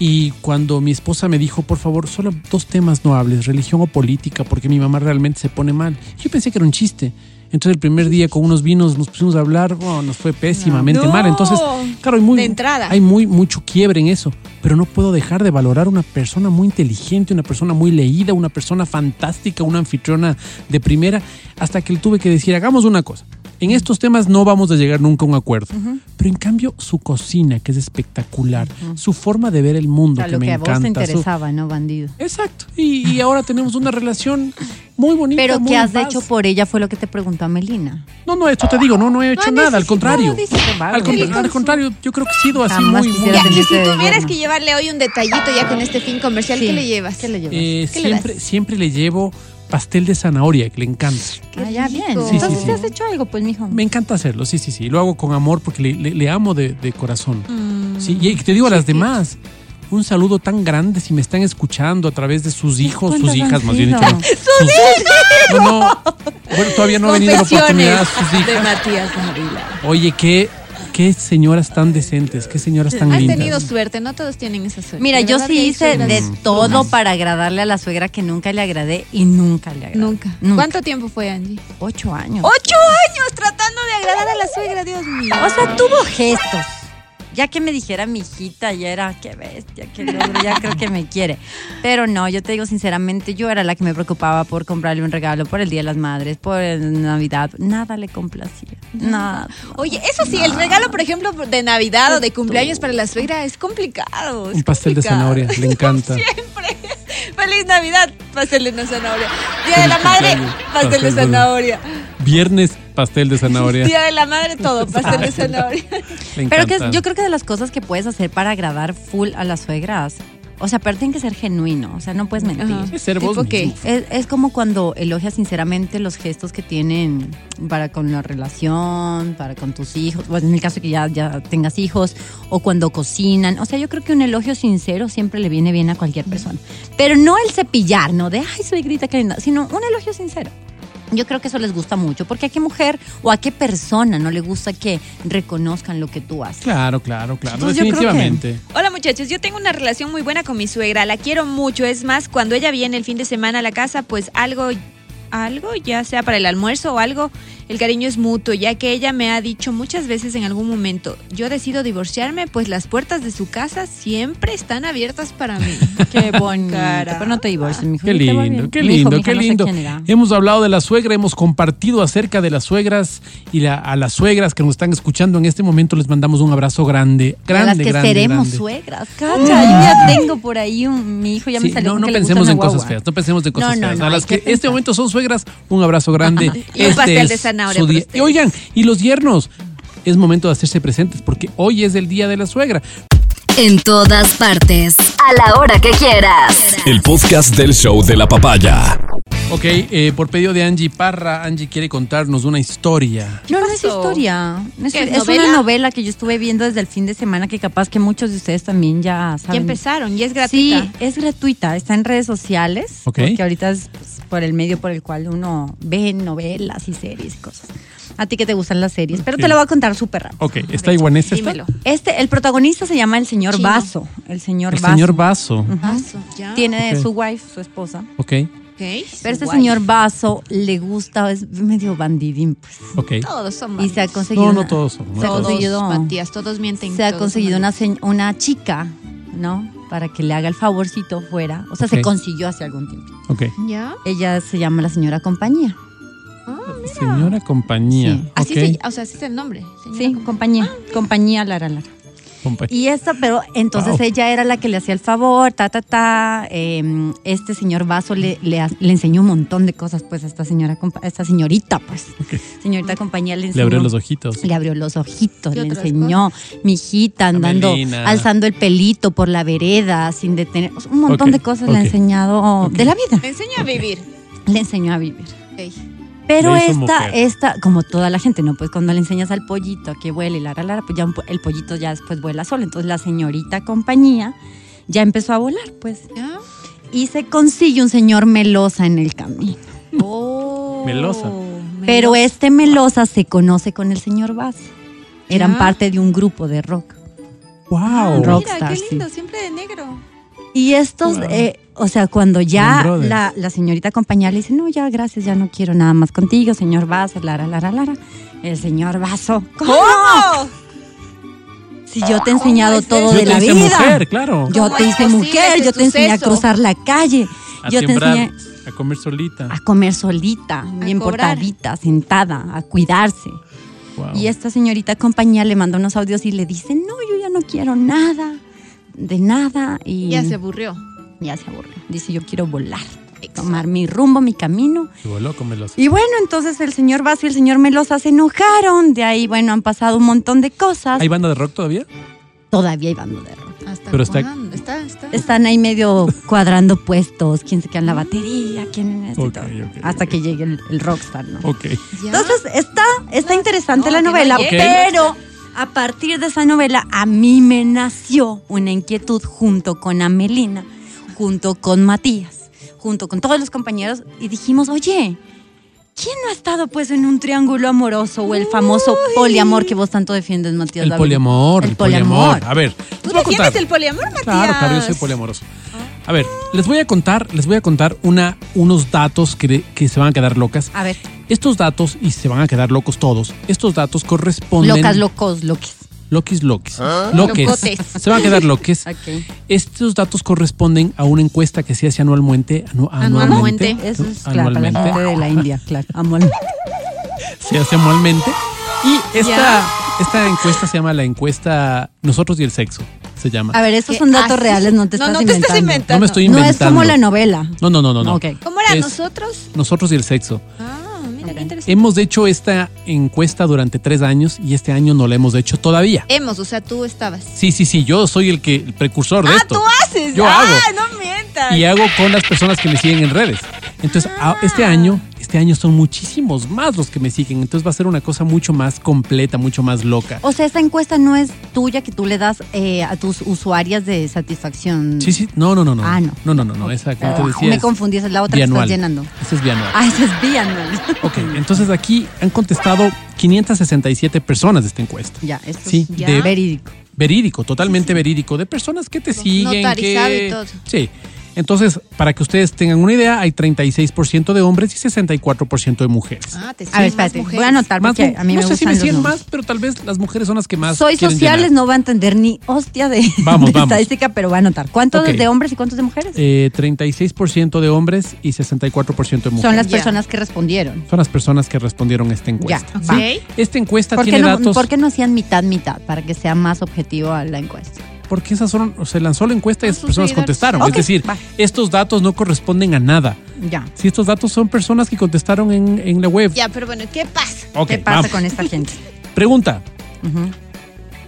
Y cuando mi esposa me dijo, por favor, solo dos temas no hables, religión o política, porque mi mamá realmente se pone mal. Yo pensé que era un chiste. Entonces el primer día con unos vinos nos pusimos a hablar, oh, nos fue pésimamente No. mal. Entonces, claro, hay muy, De entrada. hay muy mucho quiebre en eso. Pero no puedo dejar de valorar una persona muy inteligente, una persona muy leída, una persona fantástica, una anfitriona de primera, hasta que le tuve que decir, hagamos una cosa. En estos temas no vamos a llegar nunca a un acuerdo. Pero en cambio, su cocina, que es espectacular, su forma de ver el mundo, O sea, que lo me que a vos te encanta. su- interesaba, ¿no, bandido? Exacto. Y, y ahora tenemos una relación muy bonita. Pero muy ¿qué has paz. hecho por ella? Fue lo que te preguntó Melina. No, no, esto te digo, no, no he hecho No nada, al contrario. Al, contra- al contrario, yo creo que he sido así Jamás muy, muy- Ya, y tenerte si tuvieras que llevarle hoy un detallito ya con este fin comercial, Sí. ¿qué le llevas? ¿Qué le llevas? Eh, ¿Qué le siempre, siempre le llevo pastel de zanahoria, que le encanta. Ah, ya, bien. Sí, Entonces sí, has hecho algo, pues, mijo. Me encanta hacerlo, sí, sí, sí. Lo hago con amor porque le, le- le amo de, de corazón. Mm. Sí, y te digo a las demás, un saludo tan grande si me están escuchando a través de sus hijos, sus ¿Cuántos hijas, más bien dicho. ¿no? Sus hijos. No, no. Bueno, todavía no ha venido la oportunidad. Sus de hijas. Matías Ávila. Oye, qué, qué señoras tan decentes, qué señoras tan Has lindas. tenido suerte, no todos tienen esa suerte. Mira, yo sí hice suegras de Mm. todo plumas. para agradarle a la suegra que nunca le agradé y nunca le agradé. Nunca. Nunca. ¿Cuánto tiempo fue, Angie? Ocho años. ¡Ocho años tratando de agradar a la suegra, Dios mío! O sea, tuvo gestos. Ya que me dijera mi hijita, ya era, qué bestia, qué logro, ya creo que me quiere. Pero no, yo te digo sinceramente, yo era la que me preocupaba por comprarle un regalo por el Día de las Madres, por Navidad. Nada le complacía. Nada. Oye, eso sí, el regalo, por ejemplo, de Navidad o de cumpleaños para la suegra es complicado. es Un pastel de zanahoria, le encanta. Siempre. Feliz Navidad, pastel de zanahoria. Día de la madre, pastel de- zanahoria. Viernes, pastel de zanahoria. Día de la madre, todo, pastel de zanahoria. Pero que yo creo que de las cosas que puedes hacer para agradar full a las suegras, o sea, pero tiene que ser genuino, o sea, no puedes mentir. Ajá. Es ser vos mismo. Es, es como cuando elogias sinceramente los gestos que tienen para con la relación, para con tus hijos, pues en el caso que ya, ya tengas hijos, o cuando cocinan. O sea, yo creo que un elogio sincero siempre le viene bien a cualquier persona. Pero no el cepillar, ¿no? De, ay, soy grita, qué linda, sino un elogio sincero. Yo creo que eso les gusta mucho, porque a qué mujer o a qué persona no le gusta que reconozcan lo que tú haces. Claro, claro, claro. Entonces, yo creo que- definitivamente. Hola muchachos, yo tengo una relación muy buena con mi suegra, la quiero mucho, es más, cuando ella viene el fin de semana a la casa, pues algo, algo, ya sea para el almuerzo o algo, el cariño es mutuo, ya que ella me ha dicho muchas veces en algún momento, yo decido divorciarme, pues las puertas de su casa siempre están abiertas para mí. Qué bonito. Cara. Pero no te divorcies, mijo. Qué lindo, qué lindo, mija, qué no sé lindo. Hemos hablado de la suegra, hemos compartido acerca de las suegras y la- a las suegras que nos están escuchando en este momento les mandamos un abrazo grande, a grande, las que grande, seremos grande. suegras. Cacha, yo ya tengo por ahí un, mi hijo ya me salió no, no que le gusta pensemos en cosas feas, no pensemos en cosas No, no, feas. no, a las que, en este momento son suegras, un abrazo grande. Y un Este pastel de es zanahoria su para día. ustedes. Y oigan, y los yernos, es momento de hacerse presentes porque hoy es el día de la suegra. En todas partes. A la hora que quieras. El podcast del show de la papaya. Ok, eh, por pedido de Angie Parra, Angie quiere contarnos una historia. No, no es historia. Es, ¿Qué, es novela? una novela que yo estuve viendo desde el fin de semana que capaz que muchos de ustedes también ya Ya saben. empezaron, y es gratuita. Sí, es gratuita, está en redes sociales, Ok. porque ahorita es pues, por el medio por el cual uno ve novelas y series y cosas. A ti que te gustan las series, pero Ok. te lo voy a contar súper rápido. Ok, ¿está iguanesa esta? Dímelo. Este, el protagonista se llama el señor Chino. Vaso. El señor El Vaso. señor Vaso. Paso, ya. Tiene Ok. su wife, su esposa. Ok, Pero este Guay. señor Vaso le gusta, es medio bandidín, pues. ok. Todos son Y se ha conseguido. No, todos son. no se ha todos. conseguido- Todos, Matías, todos mienten. Se ha conseguido una, una chica, ¿no? Para que le haga el favorcito fuera. O sea, se consiguió hace algún tiempo. Ok. ¿Ya? Ella se llama la señora compañía. Ah, mira. Señora compañía. Sí. Así se, o sea, así es el nombre. señora Sí, Com- compañía. Compañía Lara Lara. Y esta, pero entonces Wow. ella era la que le hacía el favor, ta, ta, ta. eh, este señor Vaso le, le, ha- le enseñó un montón de cosas, pues, a esta señora, a esta señorita, pues. Señorita compañía le enseñó. Le abrió los ojitos. Le abrió los ojitos, ¿Qué le enseñó, mi hijita andando, Amelina. alzando el pelito por la vereda, sin detener. Un montón de cosas le ha enseñado de la vida. Me enseña a vivir. Le enseñó a vivir. Pero esta, mujer. esta, como toda la gente, ¿no? Pues cuando le enseñas al pollito a que vuele y lara, lara, pues ya un el pollito ya después vuela solo. Entonces la señorita compañía ya empezó a volar, pues. ¿Ya? Y se consigue un señor melosa en el camino. Oh. Melosa. Pero este melosa se conoce con el señor Vaz. Eran Ya. parte de un grupo de rock. Wow. Mira, Rockstar, qué sí. lindo, siempre de negro. Y estos, Wow. eh, o sea, cuando ya la, la señorita compañía le dice, no, ya gracias, ya no quiero nada más contigo, señor Vaso, lara, lara, lara. El señor Vaso, ¿cómo? Si yo te he enseñado todo de Yo te la hice vida. mujer, claro. Yo ¿Cómo te hice mujer, yo te enseñé a cruzar la calle. A yo te enseñé a comer solita. a comer solita, bien cobrar. portadita, sentada, a cuidarse. Wow. Y esta señorita compañía le manda unos audios y le dice, no, yo ya no quiero nada, de nada. Y Ya se aburrió. Ya se aburrió. Dice, yo quiero volar, tomar mi rumbo, mi camino. Y voló con melosa. Y bueno, entonces el señor Vaso y el señor Melosa se enojaron. De ahí, bueno, han pasado un montón de cosas. ¿Hay banda de rock todavía? Todavía hay bando de rock. Hasta Pero está- está, está. Están ahí medio cuadrando puestos, quién se queda en la batería, quién en esto y Ok, todo. ok, Hasta que llegue el, el rockstar, ¿no? Ok. Entonces, está, está interesante no, la no novela, pero a partir de esa novela a mí me nació una inquietud junto con Amelina, junto con Matías, junto con todos los compañeros y dijimos, oye, ¿quién no ha estado pues en un triángulo amoroso o el famoso poliamor que vos tanto defiendes, Matías? El David? poliamor, el, poliamor. A ver, ¿Tú voy a defiendes contar. el poliamor, Matías? Claro, claro, yo soy poliamoroso. A ver, les voy a contar, les voy a contar una, unos datos que, que se van a quedar locas. A ver, Estos datos, y se van a quedar locos todos, estos datos corresponden... locas, locos, loquis. Loquis, loquis. Loques. Locotes. Se van a quedar loques. Estos datos corresponden a una encuesta que se hace anualmente. anu- Anualmente. anualmente. Eso es claro, para la anualmente. gente de la India, claro. Anualmente. se hace anualmente. Y esta, esta encuesta se llama la encuesta Nosotros y el Sexo. se llama. A ver, estos ¿Qué son datos haces? reales, no te No, estás no te inventando. estás inventando. No me estoy No inventando. es como la novela. No, no, no, no. no. Ok. ¿Cómo era? Es ¿Nosotros? Nosotros y el sexo. Ah, mira, qué interesante. Hemos hecho esta encuesta durante tres años y este año no la hemos hecho todavía. Hemos, o sea, tú estabas. Sí, sí, sí, yo soy el que el precursor de ah, esto. tú haces. Yo ah, hago. no mientas. Y hago con las personas que me siguen en redes. Entonces, a- este año, este año son muchísimos más los que me siguen. Entonces va a ser una cosa mucho más completa, mucho más loca. O sea, esta encuesta no es tuya que tú le das eh, a tus usuarias de satisfacción. Sí, sí, no, no, no, no. Ah, no. No, no, no, no. Esa, como te Ah, decía. me es confundí, esa es la otra bianual. que estás llenando. Esa es bianual. Ah, esa es bianual. Ok, entonces aquí han contestado 567 personas de esta encuesta. ya, esto Sí, es de- verídico. Verídico, totalmente verídico, de personas que te siguen. Notarizado que... y todo. Sí. Entonces, para que ustedes tengan una idea, hay 36% de hombres y 64% de mujeres. Ah, te A ver, espérate, mujeres. voy a anotar Más porque a mí no me sé si me siguen más, pero tal vez las mujeres son las que más. Soy sociales, llenar. no va a entender ni hostia de, Vamos, de vamos. estadística, pero voy a anotar. ¿Cuántos de hombres y cuántos de mujeres? Eh, 36% de hombres y 64% de mujeres. Son las personas que respondieron. Son las personas que respondieron a esta encuesta. Esta encuesta ¿Por qué, tiene no, datos. por qué no hacían mitad, mitad? Para que sea más objetivo a la encuesta. Porque esas son, se lanzó la encuesta y esas sus personas contestaron. Es decir, va. estos datos no corresponden a nada. Ya. Si estos datos son personas que contestaron en, en la web. Ya, pero bueno, ¿qué pasa? ¿Qué pasa vamos. con esta gente? Pregunta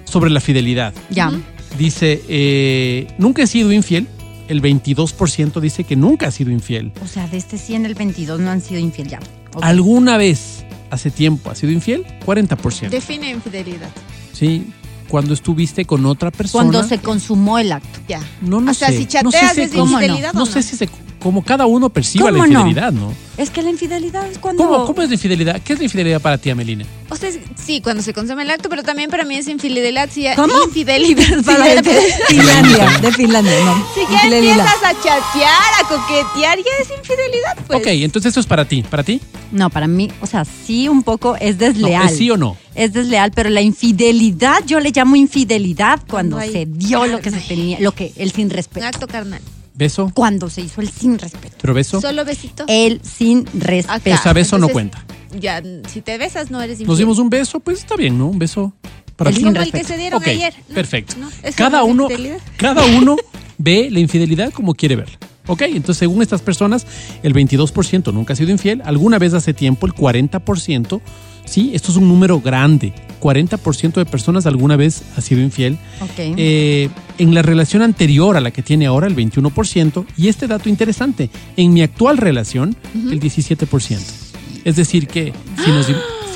sobre la fidelidad. Ya. Dice, eh, nunca he sido infiel. El 22% dice que nunca ha sido infiel. O sea, de este 100, el 22 no han sido infiel ya. ¿Alguna vez hace tiempo ha sido infiel? 40%. Define infidelidad. Sí. Cuando estuviste con otra persona. Cuando se consumó el acto. Ya. No, no o sea, sé. si No sé chateas si- es ¿cómo no? infidelidad No o sé si se. Como cada uno perciba la ¿Cómo no? infidelidad, ¿no? Es que la infidelidad es cuando... ¿Cómo, ¿Cómo es la infidelidad? ¿Qué es la infidelidad para ti, Amelina? O sea, sí, cuando se consume el acto, pero también para mí es infidelidad. Si ¿Cómo? Infidelidad. Para si de Finlandia, de Finlandia, no. Si ya empiezas a chatear, a coquetear, ya es infidelidad, pues. ok, entonces esto es para ti. ¿Para ti? No, para mí, o sea, sí un poco es No, desleal. ¿es sí o no? Es desleal, pero la infidelidad, yo le llamo infidelidad cuando se dio lo que se tenía, lo que, el sin Un respeto. acto carnal. ¿Beso? Cuando se hizo el sin respeto. ¿Pero beso? Solo besito. El sin respeto. O sea, beso no cuenta. Ya, si te besas, no eres infiel. Nos dimos un beso, pues está bien, ¿no? Un beso para El ti. sin Como el que se dieron ayer. ¿no? perfecto. ¿No? ¿Eso Cada no uno, cada uno ve la infidelidad como quiere verla. Ok, entonces según estas personas, el 22% nunca ha sido infiel. Alguna vez hace tiempo, el 40%, sí, esto es un número grande. 40% de personas alguna vez ha sido infiel. Eh, en la relación anterior a la que tiene ahora, el 21%. Y este dato interesante, en mi actual relación, el 17%. Es decir, que si nos,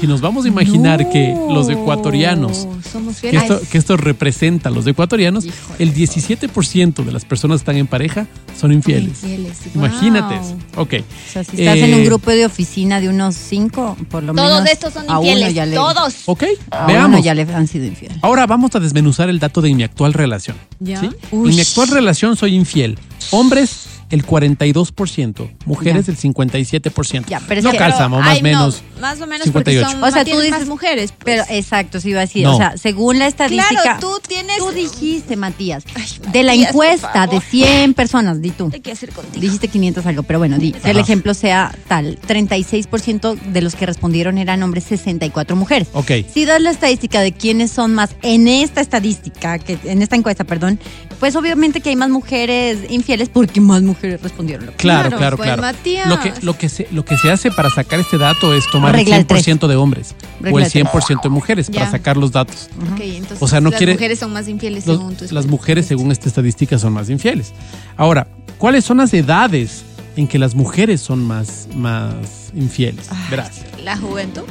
si nos vamos a imaginar que los ecuatorianos somos que fieles. esto, que esto representa a los ecuatorianos, Híjole. el 17% de las personas que están en pareja son infieles. Infieles, Imagínate Wow. eso. Ok. o sea, si estás en Eh, un grupo de oficina de unos cinco, por lo menos. Todos estos son a uno infieles. le- Todos. Ok, A veamos. uno ya le han sido infiel. Ahora vamos a desmenuzar el dato de mi actual relación. Ya. ¿sí? En mi actual relación soy infiel. Hombres, el 42%. Mujeres, Ya. el 57%. Ya, pero es no que- calzamos, más o no, menos. más o menos 58. porque son O sea, tú dices- mujeres. pues. Pero exacto, sí iba a decir. No. O sea, según la estadística. Claro, tú tienes- Tú dijiste, Matías. Ay, de la encuesta de favor. 100 personas, di tú. ¿Qué hay que hacer contigo? Dijiste 500 algo, pero bueno, di, que el ejemplo sea tal. 36% de los que respondieron eran hombres, 64 mujeres. Ok. Si das la estadística de quiénes son más en esta estadística, que en esta encuesta, perdón, pues obviamente que hay más mujeres infieles porque más mujeres respondieron. lo que- Claro, Claro, claro, pues, claro. Matías. Lo que, lo, que se, lo que se hace para sacar este dato es tomar Regla el del tres. 100% de hombres Regla o el del tres. 100% de mujeres para sacar los datos. Entonces O sea, no las quiere- mujeres son más infieles Los- según tu las mujeres, según esta estadística, son más infieles. Ahora, ¿cuáles son las edades en que las mujeres son más, más infieles? Verás. La juventud.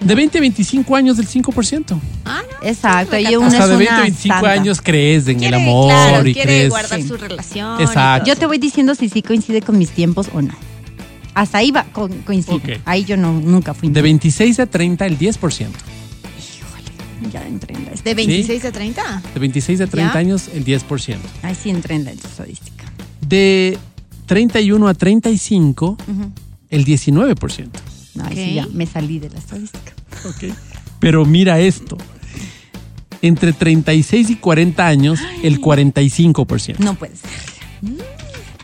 De 20 a 25 años, del 5%. Ah, no. Exacto, y una Hasta es de 20 a una 25 santa. años crees en Quiere, el amor claro, y quiere crees. guardar Sí. su relación. Exacto. Yo te voy diciendo si sí coincide con mis tiempos o no. Hasta ahí va, co- coincide. Ok. Ahí yo no, nunca fui. De 26 a 30, el 10%. Ya entré en la ¿De 26 a 30? De 26 a 30 ¿Ya? años, el 10%. Ahí sí entré en la estadística. De 31 a 35, Ujú. el 19%. Ahí Ok. sí ya me salí de la estadística. Ok. Pero mira esto. Entre 36 y 40 años, el 45%. No puede ser.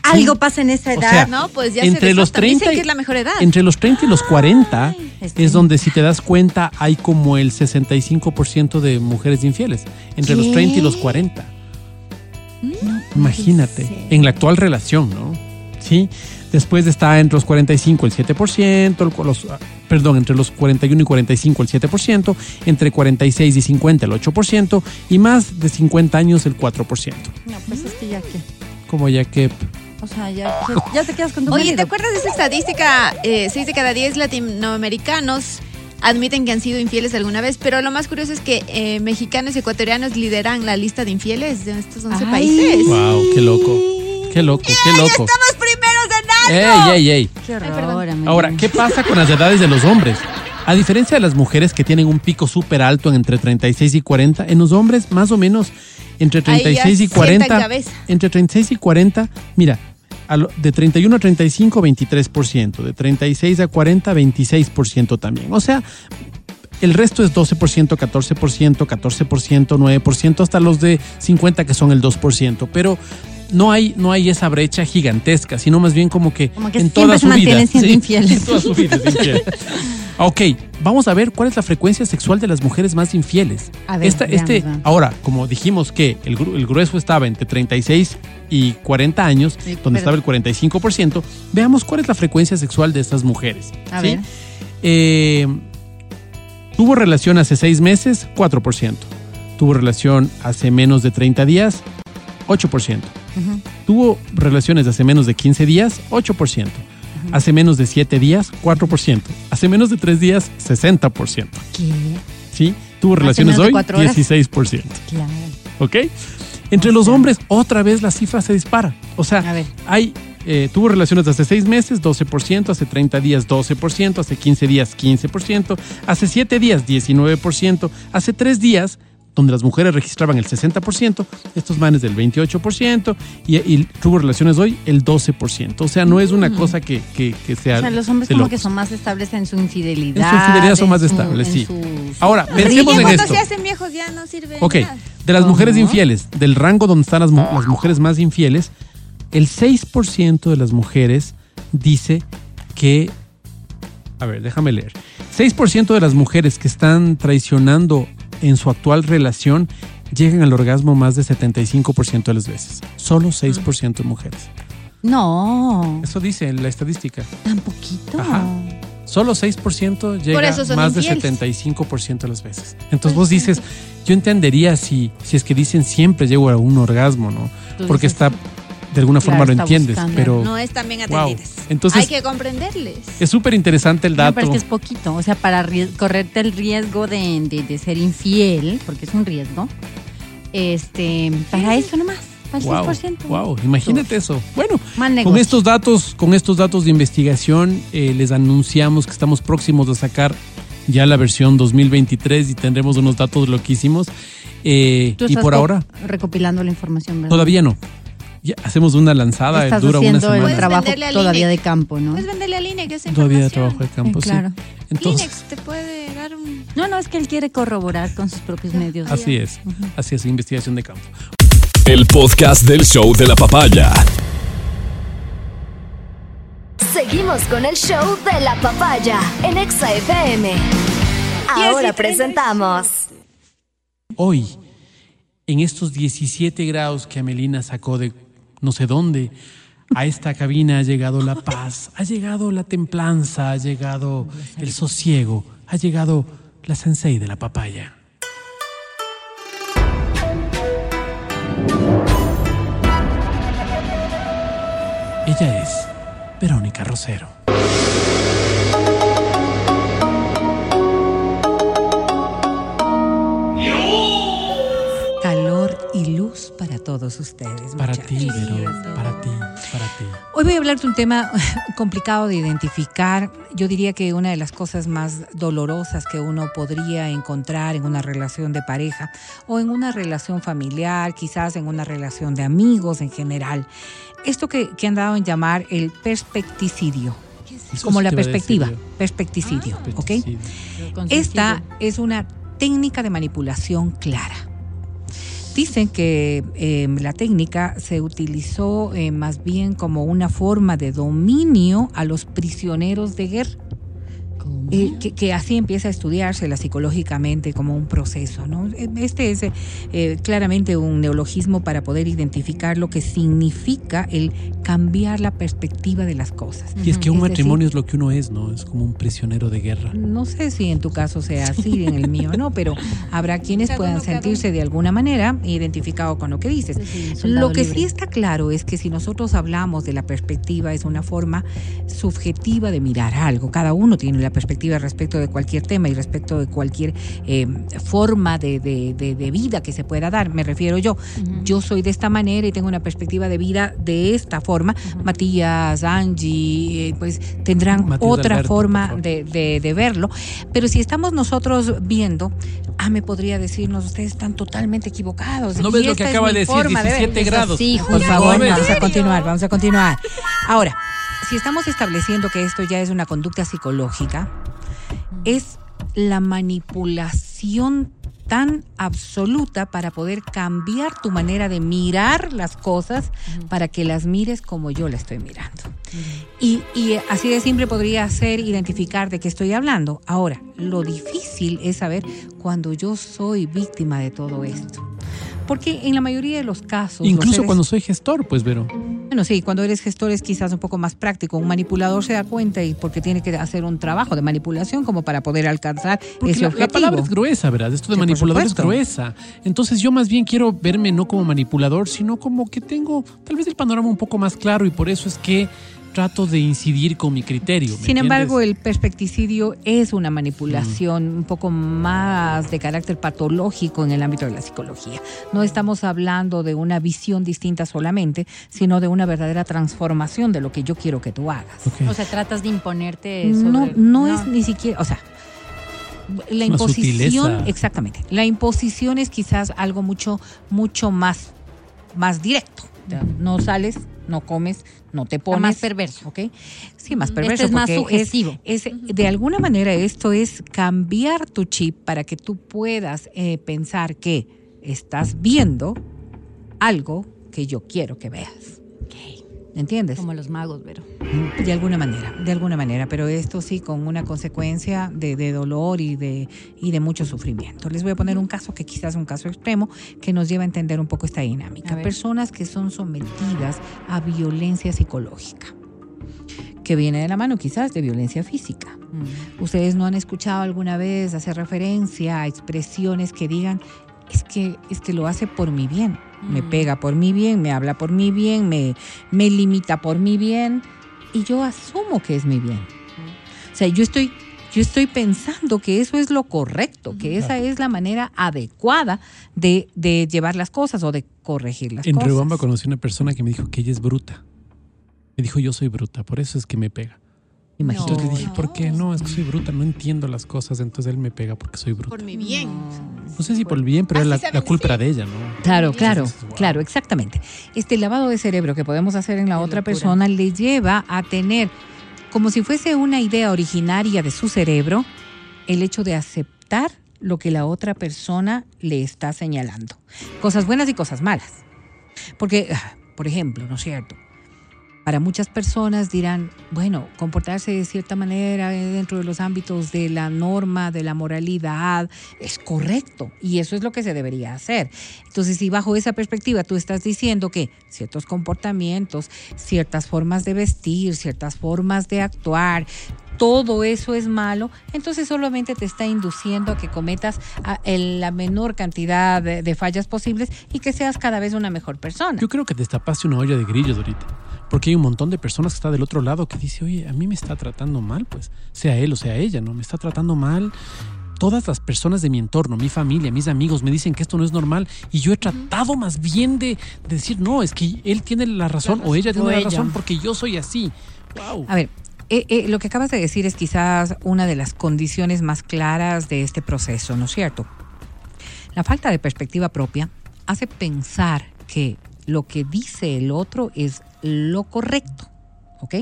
Algo pasa en esa O edad. sea, No, pues ya entre se los desata. Dicen 30 y- que es la mejor edad. Entre los 30 y los 40 este. es donde, si te das cuenta, hay como el 65% de mujeres infieles. Entre los ¿Qué? 30 y los 40. Imagínate, en la actual relación, ¿no? Sí. Después está entre los 45 el 7%, el- los, ah, perdón, entre los 41 y 45 el 7%, entre 46 y 50 el 8% y más de 50 años el 4%. No, pues es que ya que. Como ya que O sea, ya, ya te quedas con tu Oye, marido. ¿te acuerdas de esa estadística? Eh, seis de cada diez latinoamericanos admiten que han sido infieles alguna vez, pero lo más curioso es que eh, mexicanos y ecuatorianos lideran la lista de infieles de estos 11 Ay. países. Wow, qué loco. Qué loco, qué loco. ¡Estamos! Ey, ey, ey. Qué horror. Ahora, ¿qué pasa con las edades de los hombres? A diferencia de las mujeres que tienen un pico súper alto en entre 36 y 40, en los hombres más o menos entre Ahí ya 36 y sientan 40, cabeza. entre 36 y 40, mira, de 31 a 35, 23%, de 36 a 40, 26% también. O sea, el resto es 12%, 14%, 14%, 9%, hasta los de 50 que son el 2%. Pero no hay, no hay esa brecha gigantesca, sino más bien como que, Como que en toda su vida. En toda su vida infiel. Ok, vamos a ver cuál es la frecuencia sexual de las mujeres más infieles. A ver, Esta- este, veamos, ahora, como dijimos que el, gru- el grueso estaba entre 36 y 40 años, Sí, donde pero- estaba el 45%, veamos cuál es la frecuencia sexual de estas mujeres. A ¿sí? ver. Eh, tuvo relación hace seis meses, 4%. Tuvo relación hace menos de 30 días, 8%. Ujú. Tuvo relaciones hace menos de 15 días, 8%. Hace menos de 7 días, 4%. Hace menos de 3 días, 60%. ¿Qué? ¿Sí? Tuvo relaciones de hoy, cuatro horas? 16%. Claro. ¿Ok? Entre O los sea- hombres, otra vez la cifra se dispara. O sea, hay, eh, tuvo relaciones hace 6 meses, 12%, hace 30 días, 12%, hace 15 días, 15%, hace 7 días, 19%, hace 3 días, donde las mujeres registraban el 60%, estos manes del 28%, y, y tuvo relaciones hoy el 12%. O sea, no es una cosa que, que, que sea... Mm. O sea, los hombres como locos. que son más estables en su infidelidad. En su infidelidad son más su- estables, sí. sus- Ahora, sus pensemos en esto. se hacen viejos ya no sirve Ok, nada. de las mujeres infieles, del rango donde están las, las mujeres más infieles, el 6% de las mujeres dice que... A ver, déjame leer. 6% de las mujeres que están traicionando en su actual relación llegan al orgasmo más de 75% de las veces. Solo 6% de mujeres. No, Eso dice la estadística. tan poquito. Ajá. Solo 6% llega más infieles. de 75% de las veces. Entonces vos dices, yo entendería si, si es que dicen siempre llego a un orgasmo, ¿no? Porque está, de alguna Claro, forma lo entiendes, buscando. pero No están bien Wow. atendidas. Entonces- Hay que comprenderles. es súper interesante el No, dato. pero es que es poquito. O sea, para correrte el riesgo de, de- de ser infiel, porque es un riesgo, este, para eso nomás, para el Wow, 6%. wow, imagínate eso. Bueno, con estos datos, con estos datos de investigación, eh, les anunciamos que estamos próximos a sacar ya la versión 2023 y tendremos unos datos loquísimos. Eh, Tú y estás por co- ahora, recopilando la información, ¿verdad? todavía no. Ya hacemos una lanzada, Estás dura una haciendo el semana. Puedes trabajo todavía de campo, ¿no? Puedes venderle a Line que es Todavía de información. trabajo de campo, Sí, claro. sí. Entonces, Linex te puede dar un... No, no, es que él quiere corroborar con sus propios medios. así es, así es, investigación de campo. El podcast del show de la papaya. Seguimos con el show de la papaya en Exa FM. Ahora presentamos Hoy, en estos 17 grados que Amelina sacó de no sé dónde, a esta cabina ha llegado la paz, ha llegado la templanza, ha llegado el sosiego, ha llegado la sensei de la papaya. Ella es Verónica Rosero. Todos ustedes. Para muchachos. ti, Vero, para ti, para ti. Hoy voy a hablar de un tema complicado de identificar. Yo diría que una de las cosas más dolorosas que uno podría encontrar en una relación de pareja o en una relación familiar, quizás en una relación de amigos en general. Esto que, que han dado en llamar el perspecticidio, Eso como sí la perspectiva, perspecticidio, ¿ok? Pesticidio. Esta es una técnica de manipulación clara. Dicen que eh, la técnica se utilizó eh, más bien como una forma de dominio a los prisioneros de guerra. Eh, que, que así empieza a estudiársela psicológicamente como un proceso. ¿no? Este es eh, claramente un neologismo para poder identificar lo que significa el cambiar la perspectiva de las cosas. Y es que un Es decir, matrimonio es lo que uno es, ¿no? Es como un prisionero de guerra. No sé si en tu caso sea así, en el mío no, pero habrá quienes Cada puedan uno, sentirse de alguna manera identificado con lo que dices. Sí, Lo que libre. sí está claro es que si nosotros hablamos de la perspectiva, es una forma subjetiva de mirar algo. Cada uno tiene la perspectiva respecto de cualquier tema y respecto de cualquier eh, forma de, de- de- de vida que se pueda dar. Me refiero yo. Yo soy de esta manera y tengo una perspectiva de vida de esta forma. Matías, Angie, eh, pues tendrán Matías otra Alberto, forma de, de- de verlo. Pero si estamos nosotros viendo, ah, me podría decirnos, ustedes están totalmente equivocados. ¿No y ves lo que acaba de decir? forma ver". 17 grados. Sí, Por favor, vamos a continuar, vamos a continuar. Ahora, si estamos estableciendo que esto ya es una conducta psicológica, es la manipulación tan absoluta para poder cambiar tu manera de mirar las cosas para que las mires como yo la estoy mirando. Y, y así de simple podría ser identificar de qué estoy hablando. Ahora, lo difícil es saber cuando yo soy víctima de todo esto. Porque en la mayoría de los casos... Incluso seres- cuando soy gestor, pues, Vero. bueno, sí, cuando eres gestor es quizás un poco más práctico. Un manipulador se da cuenta y porque tiene que hacer un trabajo de manipulación como para poder alcanzar Porque ese la, la objetivo. palabra es gruesa, ¿verdad? Esto de Sí, manipulador es gruesa. Entonces yo más bien quiero verme no como manipulador, sino como que tengo tal vez el panorama un poco más claro y por eso es que trato de incidir con mi criterio. ¿me Sin embargo, entiendes? el perspecticidio es una manipulación un poco más de carácter patológico en el ámbito de la psicología. No estamos hablando de una visión distinta solamente, sino de una verdadera transformación de lo que yo quiero que tú hagas. O sea, tratas de imponerte sobre... No, no es ni siquiera, o sea, la Una imposición, sutileza. exactamente. La imposición es quizás algo mucho, mucho más, más directo. No sales, no comes, no te pones. más perverso. ¿ok? Sí, más Este perverso. es más sugestivo. es- de alguna manera esto es cambiar tu chip para que tú puedas eh, pensar que estás viendo algo que yo quiero que veas. ¿Entiendes? Como los magos, pero. De alguna manera, de alguna manera, pero esto sí con una consecuencia de, de dolor y de, y de mucho sufrimiento. Les voy a poner un caso que quizás es un caso extremo que nos lleva a entender un poco esta dinámica. Personas que son sometidas a violencia psicológica, que viene de la mano quizás de violencia física. Ustedes no han escuchado alguna vez hacer referencia a expresiones que digan, es que, es que lo hace por mi bien, me Mm. pega por mi bien, me habla por mi bien, me, me limita por mi bien, y yo asumo que es mi bien. O sea, yo estoy, yo estoy pensando que eso es lo correcto, que esa es la manera adecuada de, de llevar las cosas o de corregir las En cosas. Riobamba conocí una persona que me dijo que ella es bruta. Me dijo, yo soy bruta, por eso es que me pega. Imagínate. Entonces le dije, ¿por qué? No, es que soy bruta, no entiendo las cosas, entonces él me pega porque soy bruta. Por mi bien. No sé si por el bien, pero la, la culpa era de ella, ¿no? Claro, claro, Entonces, wow. claro, exactamente. Este lavado de cerebro que podemos hacer en la Qué otra locura. persona le lleva a tener, como si fuese una idea originaria de su cerebro, el hecho de aceptar lo que la otra persona le está señalando. Cosas buenas y cosas malas. Porque, ah, por ejemplo, ¿no es cierto? Para muchas personas dirán, bueno, comportarse de cierta manera dentro de los ámbitos de la norma, de la moralidad, es correcto y eso es lo que se debería hacer. Entonces, si bajo esa perspectiva tú estás diciendo que ciertos comportamientos, ciertas formas de vestir, ciertas formas de actuar, todo eso es malo, entonces solamente te está induciendo a que cometas la menor cantidad de, fallas posibles y que seas cada vez una mejor persona. Yo creo que destapaste una olla de grillos ahorita. Porque hay un montón de personas que está del otro lado que dice, oye, a mí me está tratando mal, pues, sea él o sea ella, ¿no? Me está tratando mal. Todas las personas de mi entorno, mi familia, mis amigos me dicen que esto no es normal y yo he tratado más bien de, de decir, no, es que él tiene la razón o ella tiene o la ella. razón porque yo soy así. Wow. A ver, eh, eh, lo que acabas de decir es quizás una de las condiciones más claras de este proceso, ¿no es cierto? La falta de perspectiva propia hace pensar que lo que dice el otro es lo correcto, ¿ok?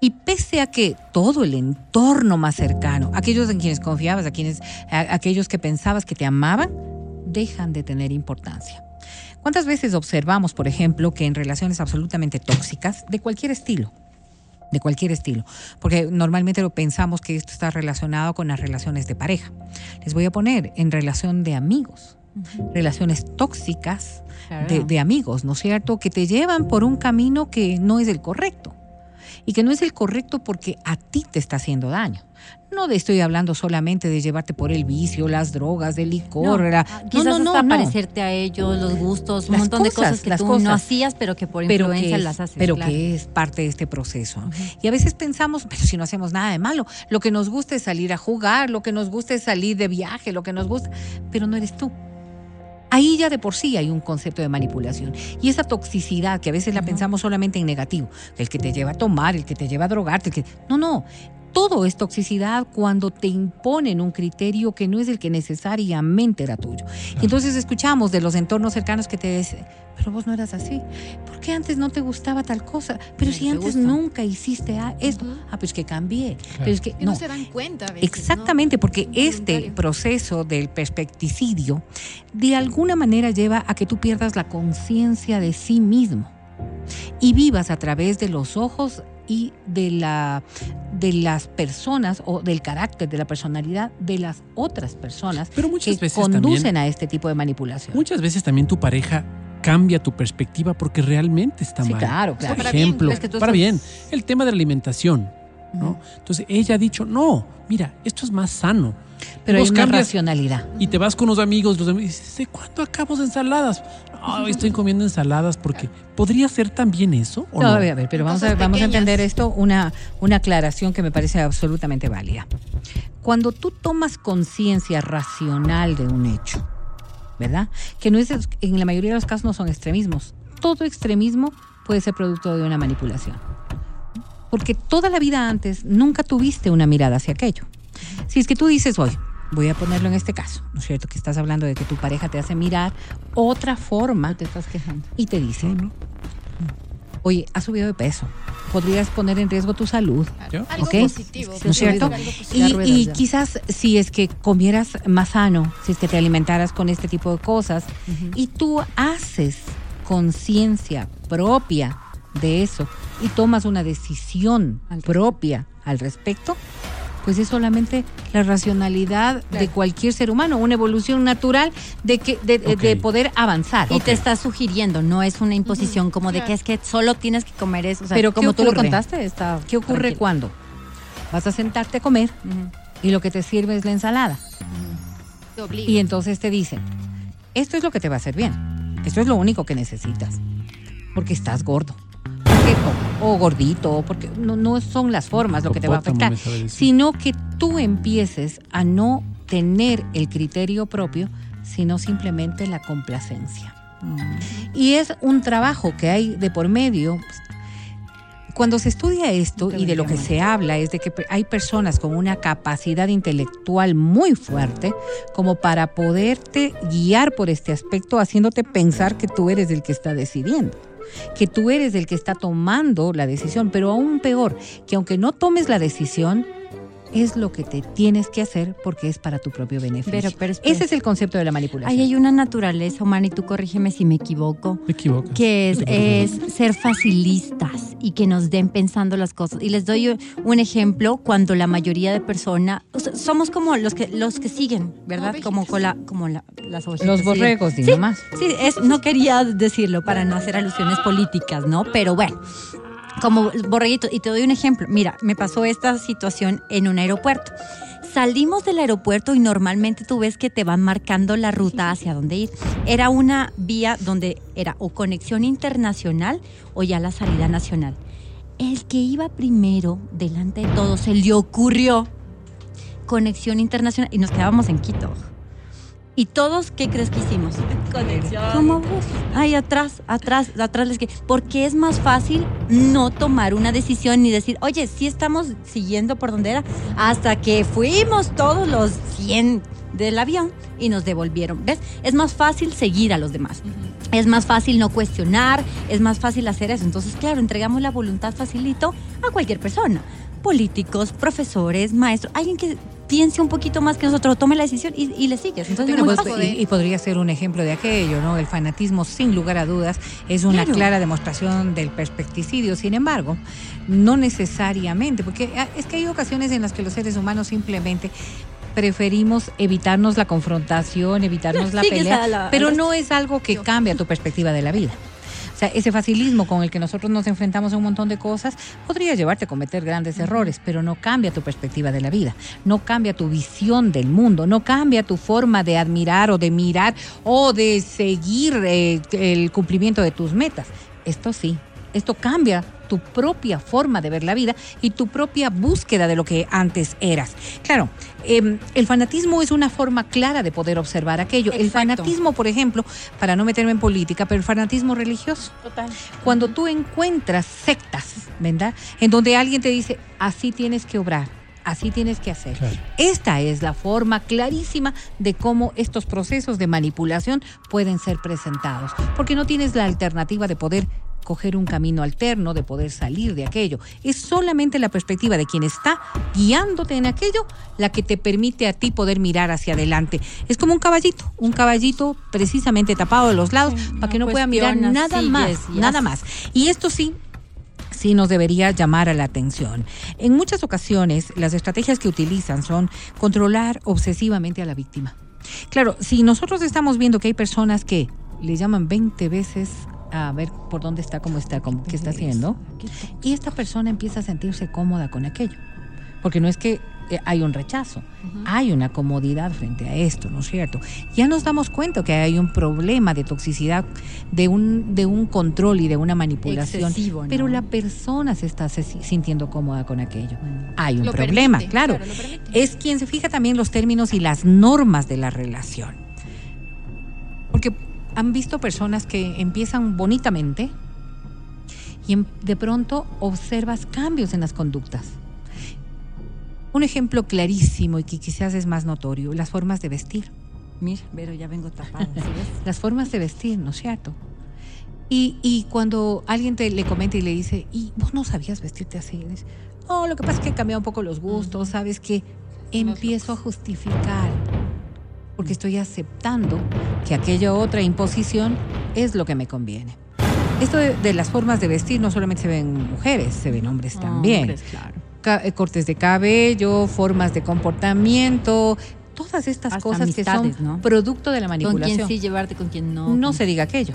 Y pese a que todo el entorno más cercano, aquellos en quienes confiabas, a quienes, a- aquellos que pensabas que te amaban, dejan de tener importancia. ¿Cuántas veces observamos, por ejemplo, que en relaciones absolutamente tóxicas, de cualquier estilo, de cualquier estilo, porque normalmente lo pensamos que esto está relacionado con las relaciones de pareja. Les voy a poner en relación de amigos, relaciones tóxicas de, de amigos, ¿no es cierto? Que te llevan por un camino que no es el correcto y que no es el correcto porque a ti te está haciendo daño. No de estoy hablando solamente de llevarte por el vicio, las drogas, del licor. No, la- ah, quizás hasta parecerte a ellos, los gustos, un Las montón de cosas, que las tú cosas. no hacías, pero que por pero influencia que las haces. pero claro. que es parte de este proceso. Y a veces pensamos, pero si no hacemos nada de malo, lo que nos gusta es salir a jugar, lo que nos gusta es salir de viaje, lo que nos gusta, pero no eres tú. Ahí ya de por sí hay un concepto de manipulación. Y esa toxicidad que a veces la pensamos solamente en negativo, el que te lleva a tomar, el que te lleva a drogarte, el que... No, no. Todo es toxicidad cuando te imponen un criterio que no es el que necesariamente era tuyo. Y entonces escuchamos de los entornos cercanos que te dicen, pero vos no eras así. ¿Por qué antes no te gustaba tal cosa? Pero No si te antes gusta. nunca hiciste a- esto. Ah, pues que cambié. Pero es que no. no. se dan cuenta a veces, Exactamente, porque Es este proceso del perspecticidio de alguna manera lleva a que tú pierdas la conciencia de sí mismo y vivas a través de los ojos y de la de las personas o del carácter de la personalidad de las otras personas Pero muchas que veces conducen también, a este tipo de manipulación. muchas veces también tu pareja cambia tu perspectiva porque realmente está Sí, mal. claro, Por claro. Para bien, ejemplo, que para estás- bien, el tema de la alimentación, ¿no? Entonces ella ha dicho, no, mira, esto es más sano. Pero hay Vos una cambias racionalidad. y te vas con unos amigos, los amigos dices, ¿de cuándo acabamos ensaladas? No, estoy comiendo ensaladas porque podría ser también eso o No, no. a ver, a ver, pero vamos a, vamos a entender esto, una, una aclaración que me parece absolutamente válida. Cuando tú tomas conciencia racional de un hecho, ¿verdad? Que no es, en la mayoría de los casos no son extremismos. Todo extremismo puede ser producto de una manipulación. Porque toda la vida antes nunca tuviste una mirada hacia aquello. Si es que tú dices hoy, voy a ponerlo en este caso, ¿no es cierto? Que estás hablando de que tu pareja te hace mirar otra forma te estás quejando. y te dice, oye, has subido de peso, podrías poner en riesgo tu salud. ¿Ya? Algo ¿Ok? positivo. ¿No es cierto? Y, quizás si es que comieras más sano, si es que te alimentaras con este tipo de cosas, y tú haces conciencia propia de eso y tomas una decisión propia al respecto, pues es solamente la racionalidad de cualquier ser humano, una evolución natural de que de, de- poder avanzar. Y te está sugiriendo, no es una imposición como de claro. que es que solo tienes que comer eso. O sea, Pero ¿qué como tú lo contaste, está. ¿Qué ocurre tranquilo. cuando vas a sentarte a comer y lo que te sirve es la ensalada? Te. Y entonces te dicen, esto es lo que te va a hacer bien. Esto es lo único que necesitas. Porque estás gordo. Porque- o, gordito, o porque no, no son las formas lo que te va a afectar, sino que tú empieces a no tener el criterio propio, sino simplemente la complacencia. Y es un trabajo que hay de por medio. Cuando se estudia esto y de lo que se habla es de que hay personas con una capacidad intelectual muy fuerte como para poderte guiar por este aspecto haciéndote pensar que tú eres el que está decidiendo, que tú eres el que está tomando la decisión, pero aún peor, que aunque no tomes la decisión, es lo que te tienes que hacer porque es para tu propio beneficio. Pero- pero espera. Ese es el concepto de la manipulación. Ahí hay una naturaleza humana, y tú corrígeme si me equivoco, Te equivocas. que es, ser facilistas y que nos den pensando las cosas. Y les doy un ejemplo cuando la mayoría de personas, o sea, somos como los que los que siguen, ¿verdad? Como con la, como la, las ovejitas Los borregos, Sí. Sí, es, no quería decirlo para no hacer alusiones políticas, ¿no? Pero bueno, como borreguito. Y te doy un ejemplo. Mira, me pasó esta situación en un aeropuerto. Salimos del aeropuerto y normalmente tú ves que te van marcando la ruta hacia dónde ir. Era una vía donde era o conexión internacional o ya la salida nacional. El que iba primero delante de todos se le ocurrió conexión internacional y nos quedábamos en Quito. ¿Y todos qué crees que hicimos? Conexión. ¿Cómo vos? Ay, atrás, atrás, atrás les que. Porque es más fácil no tomar una decisión ni decir, oye, sí estamos siguiendo por donde era, hasta que fuimos todos los 100 del avión y nos devolvieron. ¿Ves? Es más fácil seguir a los demás. Es más fácil no cuestionar, es más fácil hacer eso. Entonces, claro, entregamos la voluntad facilito a cualquier persona. Políticos, profesores, maestros, alguien que piense un poquito más que nosotros, tome la decisión y, y le sigues. Entonces, pues, y, y podría ser un ejemplo de aquello, ¿no? El fanatismo, sin lugar a dudas, es una Claro. clara demostración del perspecticidio. Sin embargo, no necesariamente, porque ah, es que hay ocasiones en las que los seres humanos simplemente preferimos evitarnos la confrontación, evitarnos la pelea, la- pero no es algo que cambia tu perspectiva de la vida. Sea, ese facilismo con el que nosotros nos enfrentamos a un montón de cosas podría llevarte a cometer grandes errores, pero no cambia tu perspectiva de la vida, no cambia tu visión del mundo, no cambia tu forma de admirar o de mirar o de seguir eh, el cumplimiento de tus metas. Esto sí, esto cambia tu propia forma de ver la vida y tu propia búsqueda de lo que antes eras. Claro, eh, el fanatismo es una forma clara de poder observar aquello. El fanatismo, por ejemplo, para no meterme en política, pero el fanatismo religioso. Total. Cuando tú encuentras sectas, ¿verdad? En donde alguien te dice, así tienes que obrar, así tienes que hacer. Claro. Esta es la forma clarísima de cómo estos procesos de manipulación pueden ser presentados, porque no tienes la alternativa de poder coger un camino alterno, de poder salir de aquello. Es solamente la perspectiva de quien está guiándote en aquello la que te permite a ti poder mirar hacia adelante. Es como un caballito, un caballito precisamente tapado de los lados para que no pueda mirar nada más, nada más. Y esto sí sí nos debería llamar a la atención. En muchas ocasiones, las estrategias que utilizan son controlar obsesivamente a la víctima. Claro, si nosotros estamos viendo que hay personas que le llaman 20 veces a ver por dónde está, cómo está, cómo, qué está haciendo, y esta persona empieza a sentirse cómoda con aquello. Porque no es que eh, hay un rechazo, hay una comodidad frente a esto, ¿no es cierto? Ya nos damos cuenta que hay un problema de toxicidad, de un, de un control y de una manipulación. Excesivo, ¿no? Pero la persona se está se- sintiendo cómoda con aquello. Hay un problema, permite, claro. claro. Es quien se fija también los términos y las normas de la relación. Han visto personas que empiezan bonitamente y de pronto observas cambios en las conductas. Un ejemplo clarísimo y que quizás es más notorio, las formas de vestir. Mira, pero ya vengo tapada, ¿sí ves? Las formas de vestir, ¿no es cierto? Y, y cuando alguien te le comenta y le dice, ¿y vos no sabías vestirte así? Y dices, no, lo que pasa es que he cambiado un poco los gustos, ¿sabes que Empiezo a justificar, porque estoy aceptando que aquella otra imposición es lo que me conviene. Esto de, de las formas de vestir no solamente se ven mujeres, se ven hombres también. Hombres, claro. Eh, cortes de cabello, formas de comportamiento, todas estas Hasta cosas que son ¿no? producto de la Con manipulación. quién sí llevarte, con quién no. no con- se diga aquello.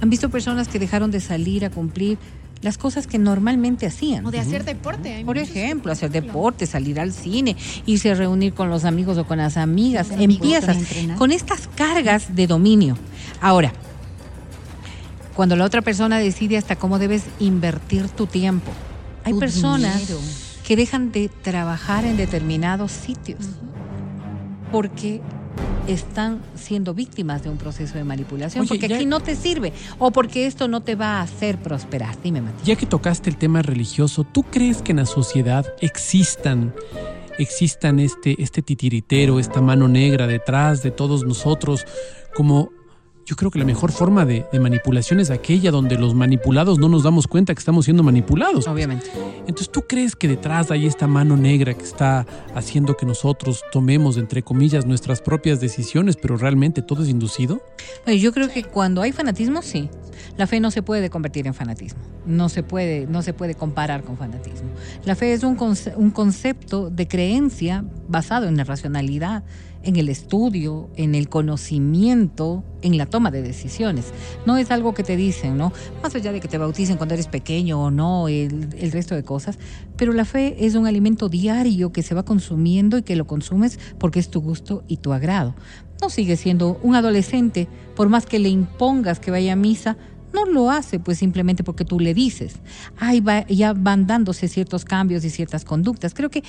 Han visto personas que dejaron de salir a cumplir las cosas que normalmente hacían. O de hacer deporte. hay Por ejemplo, hacer deporte, salir al cine, irse a reunir con los amigos o con las amigas. Los Empiezas con estas cargas de dominio. Ahora, cuando la otra persona decide hasta cómo debes invertir tu tiempo, hay Tu personas dinero. que dejan de trabajar en determinados sitios porque están siendo víctimas de un proceso de manipulación, Oye, porque ya- aquí no te sirve o porque esto no te va a hacer prosperar. Dime, Mati. Ya que tocaste el tema religioso, ¿tú crees que en la sociedad existan, existan este, este titiritero, esta mano negra detrás de todos nosotros? Como yo creo que la mejor forma de, de manipulación es aquella donde los manipulados no nos damos cuenta que estamos siendo manipulados. Obviamente. Entonces, ¿tú crees que detrás hay esta mano negra que está haciendo que nosotros tomemos, entre comillas, nuestras propias decisiones, pero realmente todo es inducido? Yo creo que cuando hay fanatismo, sí. La fe no se puede convertir en fanatismo. No se puede, no se puede comparar con fanatismo. La fe es un, conce- un concepto de creencia basado en la racionalidad, en el estudio, en el conocimiento, en la toma de decisiones. No es algo que te dicen, ¿no? Más allá de que te bauticen cuando eres pequeño o no, el, el resto de cosas. Pero la fe es un alimento diario que se va consumiendo y que lo consumes porque es tu gusto y tu agrado. No sigue siendo un adolescente, por más que le impongas que vaya a misa, no lo hace pues simplemente porque tú le dices. Ahí va, ya van dándose ciertos cambios y ciertas conductas. Creo que,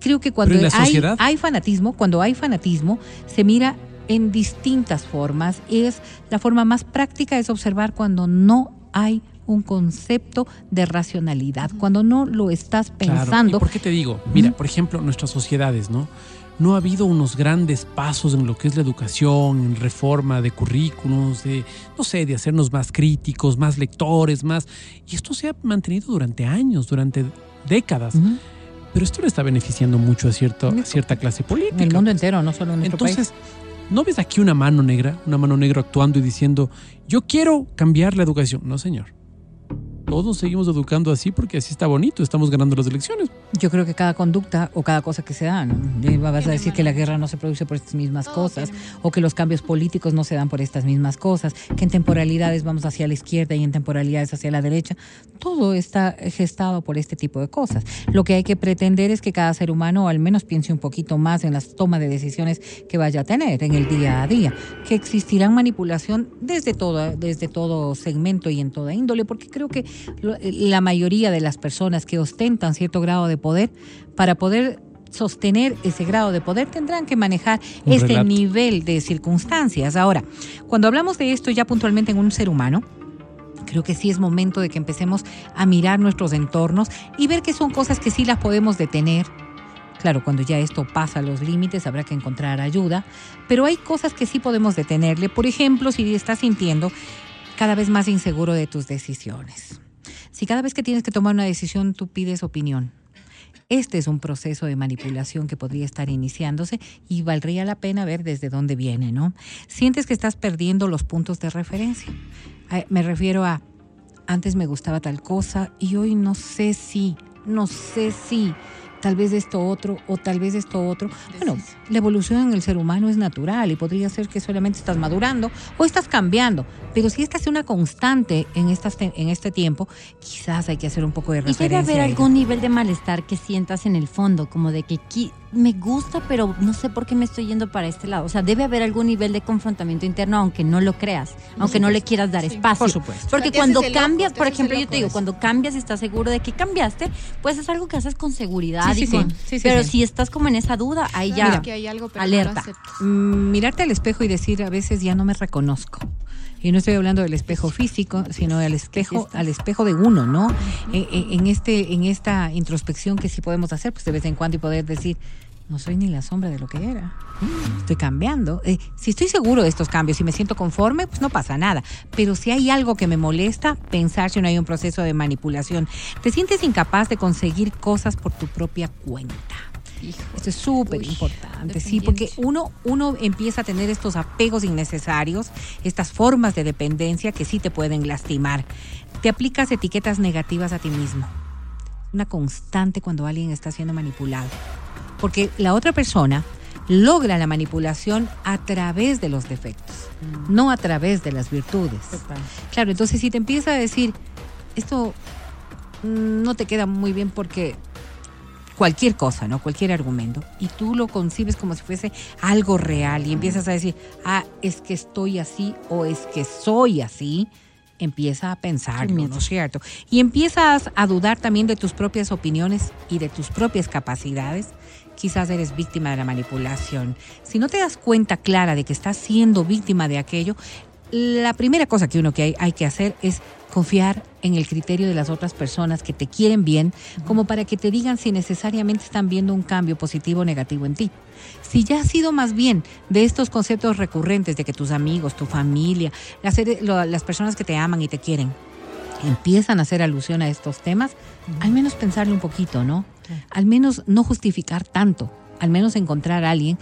creo que cuando hay, sociedad- hay fanatismo, cuando hay fanatismo, se mira en distintas formas. Es la forma más práctica es observar cuando no hay un concepto de racionalidad, cuando no lo estás Claro. pensando. ¿Y por qué te digo? Mira, por ejemplo, nuestras sociedades, ¿no? No ha habido unos grandes pasos en lo que es la educación, en reforma de currículos, de, no sé, de hacernos más críticos, más lectores, más... Y esto se ha mantenido durante años, durante décadas. Pero esto le está beneficiando mucho a, cierto, a cierta clase política. En el mundo entero, no solo en nuestro Entonces, país. ¿no ves aquí una mano negra? Una mano negra actuando y diciendo, yo quiero cambiar la educación. No, señor. Todos seguimos educando así porque así está bonito, estamos ganando las elecciones. Yo creo que cada conducta o cada cosa que se da, ¿no? Y Vas a decir que la guerra no se produce por estas mismas cosas, o que los cambios políticos no se dan por estas mismas cosas, que en temporalidades vamos hacia la izquierda y en temporalidades hacia la derecha. Todo está gestado por este tipo de cosas. Lo que hay que pretender es que cada ser humano al menos piense un poquito más en las tomas de decisiones que vaya a tener en el día a día, que existirán manipulación desde todo, desde todo segmento y en toda índole, porque creo que la mayoría de las personas que ostentan cierto grado de poder, para poder sostener ese grado de poder tendrán que manejar Un este relato. nivel de circunstancias. Ahora, cuando hablamos de esto ya puntualmente en un ser humano, creo que sí es momento de que empecemos a mirar nuestros entornos y ver que son cosas que sí las podemos detener. Claro, cuando ya esto pasa los límites habrá que encontrar ayuda, pero hay cosas que sí podemos detenerle. Por ejemplo, si estás sintiendo cada vez más inseguro de tus decisiones. Si cada vez que tienes que tomar una decisión tú pides opinión, este es un proceso de manipulación que podría estar iniciándose y valdría la pena ver desde dónde viene, ¿no? Sientes que estás perdiendo los puntos de referencia. Me refiero a, antes me gustaba tal cosa y hoy no sé si, no sé si, tal vez esto otro o tal vez esto otro. Bueno, la evolución en el ser humano es natural y podría ser que solamente estás madurando o estás cambiando, pero si esta es una constante en, estas en este tiempo, quizás hay que hacer un poco de Y referencia. debe haber algún nivel de malestar que sientas en el fondo, como de que me gusta, pero no sé por qué me estoy yendo para este lado. O sea, debe haber algún nivel de confrontamiento interno, aunque no lo creas, aunque no le quieras dar Sí. espacio. Por supuesto. Porque O sea, te cuando loco, cambias, por ejemplo, yo te digo, eso. cuando cambias y estás seguro de que cambiaste, pues es algo que haces con seguridad. Sí, y sí, con- sí. Sí, sí, pero sí. si estás como en esa duda, ahí ya. que hay algo, pero no alerta. lo. Mm, mirarte al espejo y decir a veces ya no me reconozco. Y no estoy hablando del espejo físico, sino del espejo, al espejo de uno, ¿no? En, en- en este, en esta introspección que sí podemos hacer, pues de vez en cuando y poder decir, no soy ni la sombra de lo que era. Estoy cambiando. Eh, si estoy seguro de estos cambios y me siento conforme, pues no pasa nada. Pero si hay algo que me molesta, pensar si no hay un proceso de manipulación. Te sientes incapaz de conseguir cosas por tu propia cuenta. Esto es súper importante, sí, porque uno, uno empieza a tener estos apegos innecesarios, estas formas de dependencia que sí te pueden lastimar. Te aplicas etiquetas negativas a ti mismo. Una constante cuando alguien está siendo manipulado. Porque la otra persona logra la manipulación a través de los defectos, no a través de las virtudes. Claro, entonces si te empieza a decir, esto mm, no te queda muy bien porque cualquier cosa, ¿no? Cualquier argumento. Y tú lo concibes como si fuese algo real y empiezas a decir, ah, es que estoy así o es que soy así. Empieza a pensar. ¿no es cierto? Y empiezas a dudar también de tus propias opiniones y de tus propias capacidades. Quizás eres víctima de la manipulación. Si no te das cuenta clara de que estás siendo víctima de aquello, la primera cosa que uno que hay, hay que hacer es confiar en el criterio de las otras personas que te quieren bien, como para que te digan si necesariamente están viendo un cambio positivo o negativo en ti. Si ya has sido más bien de estos conceptos recurrentes de que tus amigos, tu familia, las, las personas que te aman y te quieren, empiezan a hacer alusión a estos temas, al menos pensarle un poquito, ¿no? Al menos no justificar tanto, al menos encontrar a alguien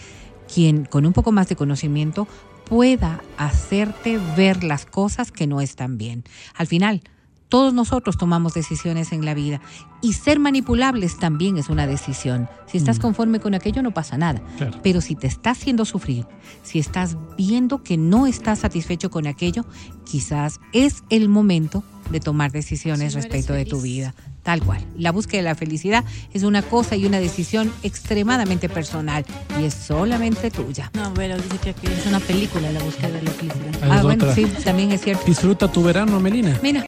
quien con un poco más de conocimiento pueda hacerte ver las cosas que no están bien. Al final, todos nosotros tomamos decisiones en la vida y ser manipulables también es una decisión. Si estás conforme con aquello no pasa nada. Claro. Pero si te está haciendo sufrir, si estás viendo que no estás satisfecho con aquello, quizás es el momento de tomar decisiones Si no eres respecto de tu vida. Tal cual. La búsqueda de la felicidad es una cosa y una decisión extremadamente personal y es solamente tuya. No, pero dice que aquí es una película la búsqueda de la felicidad. Ah, Ah, bueno, otra. sí, también es cierto. Disfruta tu verano, Melina. Mira,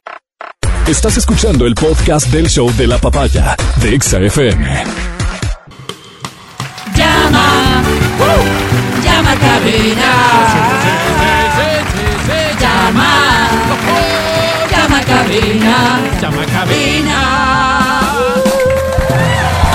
Estás escuchando el podcast del show de la papaya de Exa FM. llama, llama a llama, llama a cabina. Llama cabina.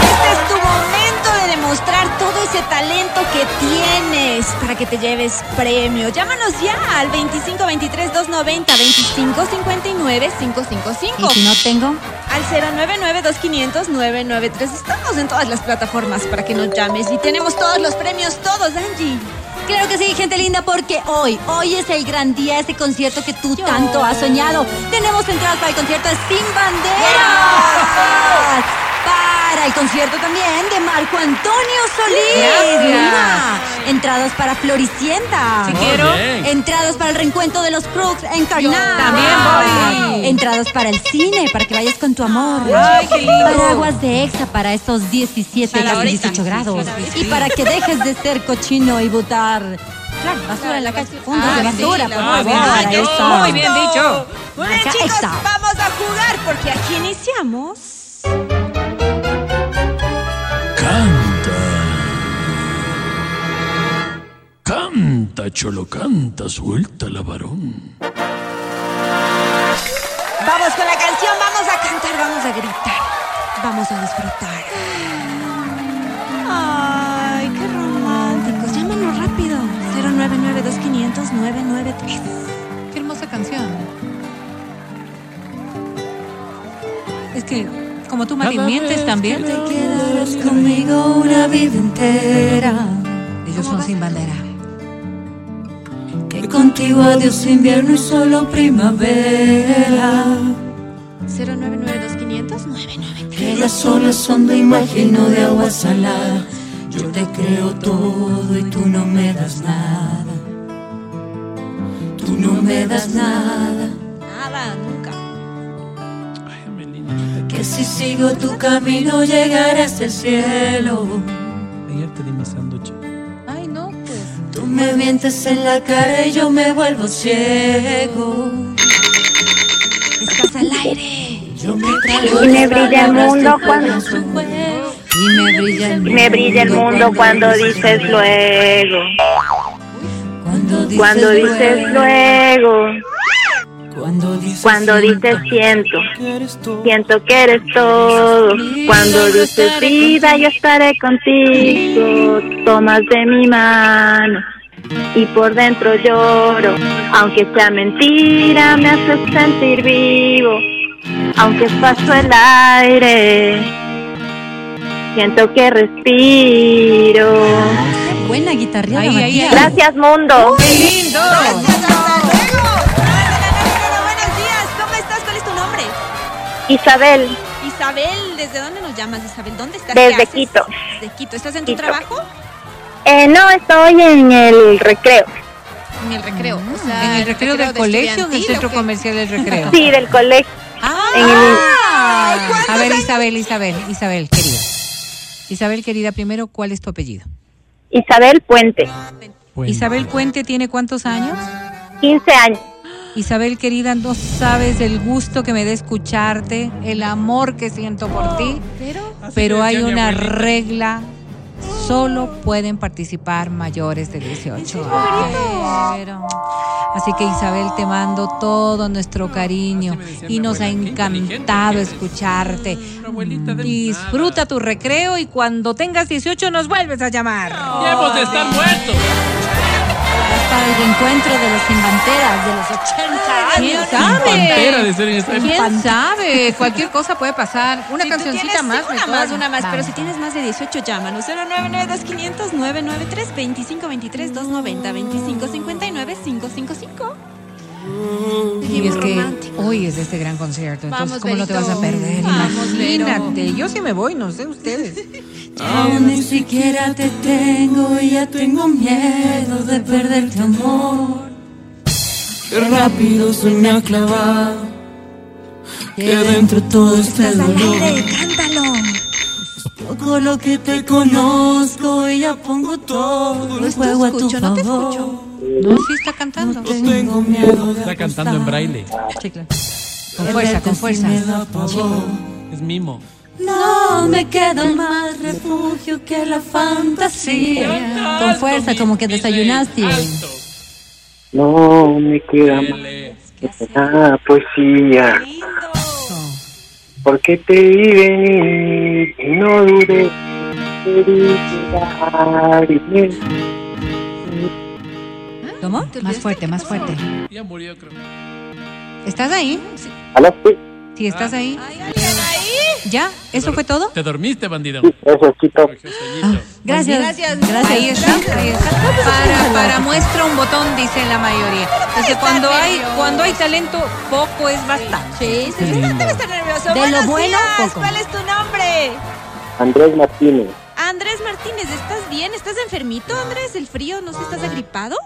Este es tu momento de demostrar todo ese talento que tienes para que te lleves premio. Llámanos ya al 2523 290 2559 555. Y si no tengo, Al 099-2500-993. Estamos en todas las plataformas para que nos llames. Y tenemos todos los premios, todos, Angie. Claro que sí, gente linda, porque hoy, hoy es el gran día, ese concierto que tú tanto has soñado. Tenemos entradas para el concierto Sin Banderas. Para el concierto también de Marco Antonio Solís. Gracias. Entradas para Floricienta. Sí quiero. Entradas para el reencuentro de los Crooks en Carnal. también voy. Entradas para el cine, para que vayas con tu amor. Ay, qué lindo. Paraguas de Exa para estos 17, Para casi ahorita. 18 grados. Y para que dejes de ser cochino y botar claro, basura en la calle. Puntos de Ah, sí, basura, la por favor. Muy bien Eso. dicho, muy bien dicho. Muy bien, Marca chicos, Exa. vamos a jugar porque aquí iniciamos. Canta, cholo, canta, suelta la varón. Vamos con la canción, vamos a cantar, vamos a gritar, vamos a disfrutar. Ay, qué románticos. Llámanos rápido. 099-2500-993. Qué hermosa canción. Es que, como tú, Cada mientes también. Te quedarás conmigo una vida entera. Ellos son sin bandera. Que contigo adiós invierno y solo primavera. 099-2500-993. Que las olas son de imagino de agua salada. Yo te creo todo y tú no me das nada. Tú no me das nada. Nada, nunca. Ay, Que si sigo tu camino llegaré hasta el cielo. ayer te di mi me mientes en la cara y yo me vuelvo ciego. Estás al aire. Yo me trago Y me brilla el mundo cuando-. Y me brilla el mundo. Me brilla el mundo cuando dices luego, Cuando dices, cuando dices luego, Cuando dices, cuando dices siento, siento que eres todo. Cuando dices vida yo estaré contigo, tomas de mi mano y por dentro lloro, aunque sea mentira me haces sentir vivo, aunque paso el aire, siento que respiro. Buena Ahí, ahí, Matías. Gracias mundo. ¡Qué lindo! Gracias, hasta luego. Hola, buenos días. ¿Cómo estás? ¿Cuál es tu nombre? Isabel, Isabel, ¿desde dónde nos llamas, Isabel? ¿Dónde estás? Desde ¿Qué? Quito. Desde Quito. ¿Estás en tu Quito. trabajo? Eh, no estoy en el recreo. En el recreo. o sea, ¿En el recreo del de colegio o en el centro comercial del recreo? Sí, del colegio. En el- Ah, a ver, Isabel, Isabel, Isabel, querida. Isabel, querida, primero, ¿cuál es tu apellido? Isabel Puente, Isabel Puente tiene cuántos años? 15 años. Isabel, querida, no sabes el gusto que me da escucharte, el amor que siento por ti, Pero pero hay una regla. Solo pueden participar mayores de 18 años. Así que Isabel, te mando todo nuestro cariño me decía y nos ha encantado escucharte. Disfruta tu recreo y cuando tengas 18 nos vuelves a llamar. Ya hemos de estar muertos. Para el reencuentro de los infanteras de los 80 ¿Quién años. De sabe? ser en esta ¿Quién sabe? Cualquier cosa puede pasar. Una Si cancioncita más. Una mejor. más, una más. Pero si tienes más de 18, llámanos. 099-200-993-2523-290-2559-555. Y es que hoy es este gran concierto, entonces Vamos, ¿cómo no te vas a Berito. perder? Vamos, Vero. Imagínate, yo sí me voy, no sé ustedes. Aún ni siquiera te tengo y ya tengo miedo de perderte amor. Qué rápido se me ha clavado. Que dentro todo este dolor. cántalo. Poco lo que te conozco y ya pongo todo el juego a tu no favor. No, sí está cantando. Tengo miedo de Está cantando en braille. Sí, claro. Con fuerza, con fuerza. Es mimo. No me queda más refugio que la fantasía. Con fuerza, como que desayunaste. No me queda más Ele. nada poesía, porque te vi venir y no dudé ¿Cómo? ¿Te Más fuerte, ¿Qué más fuerte. Ya murió, creo. ¿Estás ahí? ¿Aló? Sí, Sí, estás ahí. ¿Hay alguien ahí? ¿Ya? ¿Eso fue todo? ¿Te dormiste, bandido? sí, eso, chito. Gracias. Gracias. Gracias. Ahí está, ahí está. Para, para muestra un botón, dice la mayoría. Entonces, cuando hay, cuando hay talento, poco es bastante. Sí, sí, sí. lindo. Debe estar nervioso. De lo bueno, días. poco. ¿Cuál es tu nombre? Andrés Martínez. Andrés Martínez, ¿estás bien? ¿Estás enfermito, Andrés? ¿El frío? ¿No sé, estás agripado?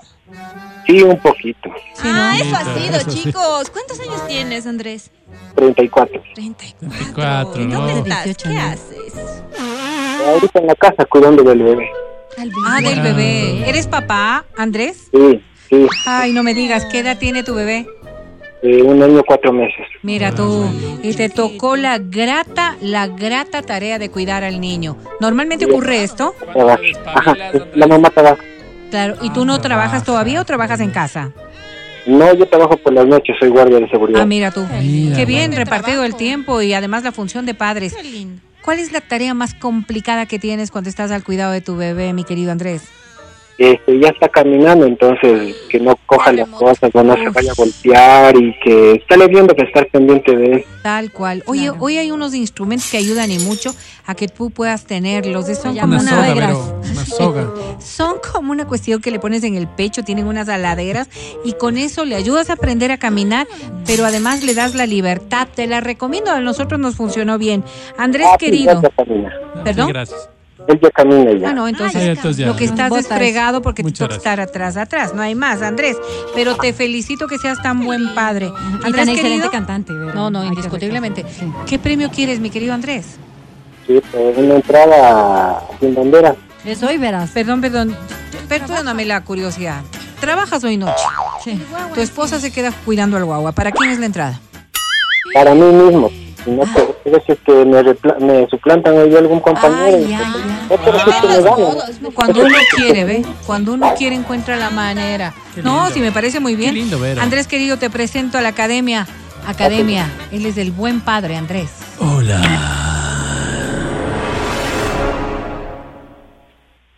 Sí, un poquito. Sí, ¿no? ah, eso ha Sí, sido, eso sí. chicos. ¿Cuántos años tienes, Andrés? 34. 34. 34, ¿Y dónde estás? 18 ¿Qué haces? Ahorita en la casa cuidando del bebé. Ah, del bebé. ¿Eres papá, Andrés? Sí, sí. Ay, no me digas, ¿qué edad tiene tu bebé? Eh, un año, cuatro meses. Mira tú, y te tocó la grata, la grata tarea de cuidar al niño. Normalmente ocurre esto. Ajá, la mamá trabaja. claro, y tú no trabajas todavía o trabajas en casa. No, yo trabajo por las noches, soy guardia de seguridad. Ah, mira tú, Mira, qué bien repartido el tiempo y además la función de padres. Qué lindo. ¿Cuál es la tarea más complicada que tienes cuando estás al cuidado de tu bebé, mi querido Andrés? Este, ya está caminando, entonces que no coja las cosas, no se vaya a golpear y que está viendo que estar pendiente de él. Tal cual. Oye, hoy hay unos instrumentos que ayudan y mucho a que tú puedas tenerlos. Son como Una soga. Una son como una cuestión que le pones en el pecho, tienen unas aladeras y con eso le ayudas a aprender a caminar, pero además le das la libertad. Te la recomiendo, a nosotros nos funcionó bien. Andrés Ah, querido, camina. ¿Perdón? Sí, gracias. Él ya camina ya. ah no, entonces Ah, ya, entonces ya. lo que estás Botas. desplegado porque Muchas te toca estar atrás, atrás, no hay más, Andrés. Pero te felicito que seas tan buen padre. Y tan Andrés excelente querido, cantante. No, no, indiscutiblemente. sí. ¿Qué premio quieres, mi querido Andrés? Sí, pues, una entrada sin bandera. Eso hoy verás. Perdón, perdón, perdóname la curiosidad. ¿Trabajas hoy noche? Sí. Tu esposa se queda cuidando al guagua. ¿Para quién es la entrada? Para mí mismo. Si no, pues, a veces que me, me suplantan ahí algún compañero. Y, ya, pues. Cuando uno quiere, ¿ve? Cuando uno quiere encuentra la manera. No, sí, me parece muy bien. Qué lindo, Vero. Andrés, querido, te presento a la academia. Academia. Él es el buen padre, Andrés. Hola.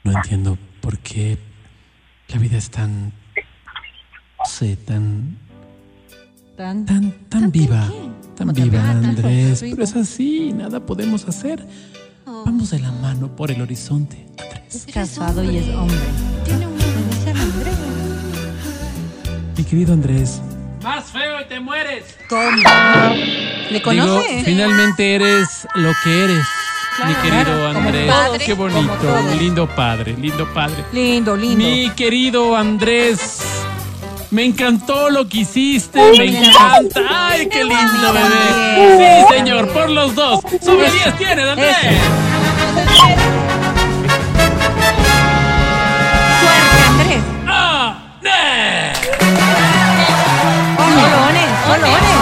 No entiendo por qué la vida es tan. No sé, tan. Tan- tan, tan viva. Tan viva, Andrés. Pero es así, nada podemos hacer. Oh. Vamos de la mano por el horizonte, Andrés. Es casado y es hombre. Tiene un Andrés. Mi querido Andrés. Más feo y te mueres. ¿Le conoce? Digo, finalmente eres lo que eres. mi querido Andrés. padre, Qué bonito. Lindo padre, lindo padre. Lindo, lindo. Mi querido Andrés, me encantó lo que hiciste, me encanta. Ay, qué lindo bebé. Sí, señor, por los dos. Sobre 10 tienes, Andrés. Suerte, Andrés. ¡Ah! ¡Ne! Solones, solones.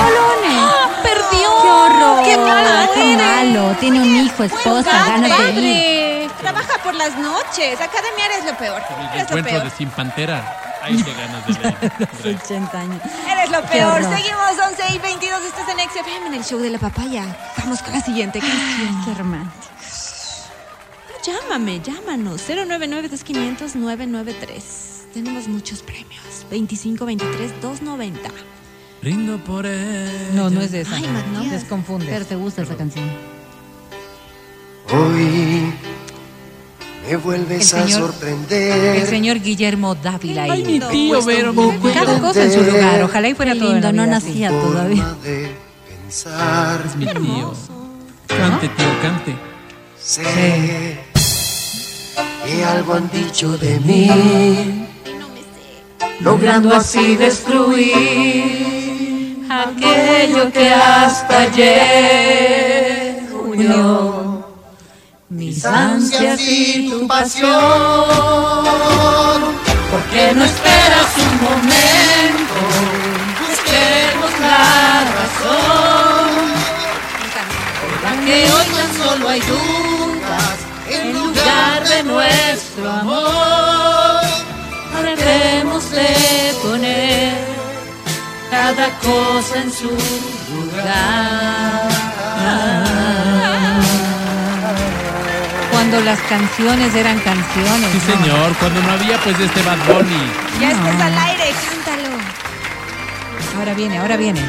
Malo. Tiene un hijo, esposa, ganas de ir. Trabaja por las noches. Academia eres lo peor. El Eres lo encuentro peor. de Sin Pantera. Ahí te ganas de leer. Andrés. 80 años. Eres lo peor. Seguimos 11 y 22. Estás en XFM en el show de la papaya. Vamos con la siguiente canción. Qué romántico. Llámame, llámanos. 099-2500-993. Tenemos muchos premios. 25, 23, 290. Brindo por él. No, no es esa. Ay, Matías. Desconfunde. Pero te gusta esa canción. Hoy me El vuelves a señor- sorprender. El señor Guillermo Dávila. Ay, mi tío, tío. Cada cosa en su lugar. Ojalá y fuera Qué todo lindo, no nacía todavía. de pensar. Mi tío. Cante, tío, cante. Sé que algo han dicho de mí, logrando así destruir aquello que hasta ayer unió mis ansias y tu pasión. ¿Por qué no esperas un momento? Busquemos la razón. Para que hoy tan solo hay dudas en lugar de nuestro amor. Cada cosa en su lugar. Cuando las canciones eran canciones. Sí, ¿no? señor, cuando no había pues este Bad Bunny. Ya estás al aire, cántalo. Ahora viene, ahora viene.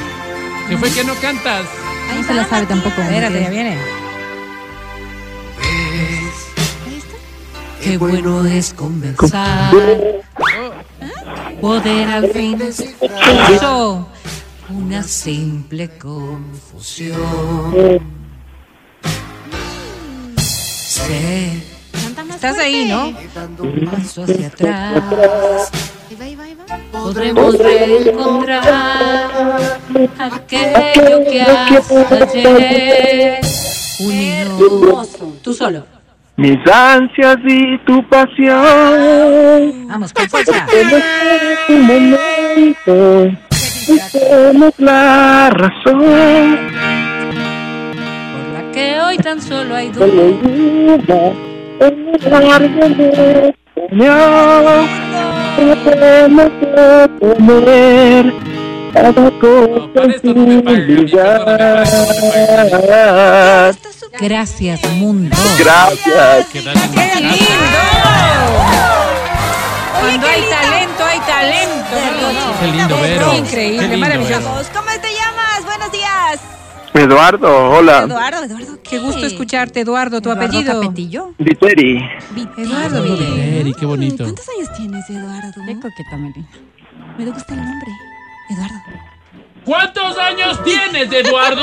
¿Qué fue que no cantas? No se la sabe tampoco. Espérate, ya viene. Qué bueno es conversar. Poder al fin eso. Una simple confusión. Sé. Estás ahí, ¿no? fuerte. Un paso hacia atrás. Podremos reencontrar aquello que ayer unidos. Tú solo. Mis ansias y tu pasión. Vamos, con fuerza. Tenemos la razón. Por la que hoy tan solo hay duda. en el árbol de Señor. Tratemos de comer cada cosa sin. Gracias, mundo. Gracias. Que ¡Qué lindo! Cuando hay talento, hay talento. Qué lindo, Vero. Increíble, Qué lindo, maravilloso. Vero. ¿Cómo te llamas? Buenos días. Eduardo, hola. Eduardo, Eduardo. Qué gusto escucharte, Eduardo. ¿Tu Eduardo apellido? Capetillo. Viteri. Eduardo Eduardo Viteri. Viteri, qué bonito. ¿Cuántos años tienes, Eduardo? Qué coqueta. Me gusta el nombre. Eduardo. ¿Cuántos años tienes, Eduardo?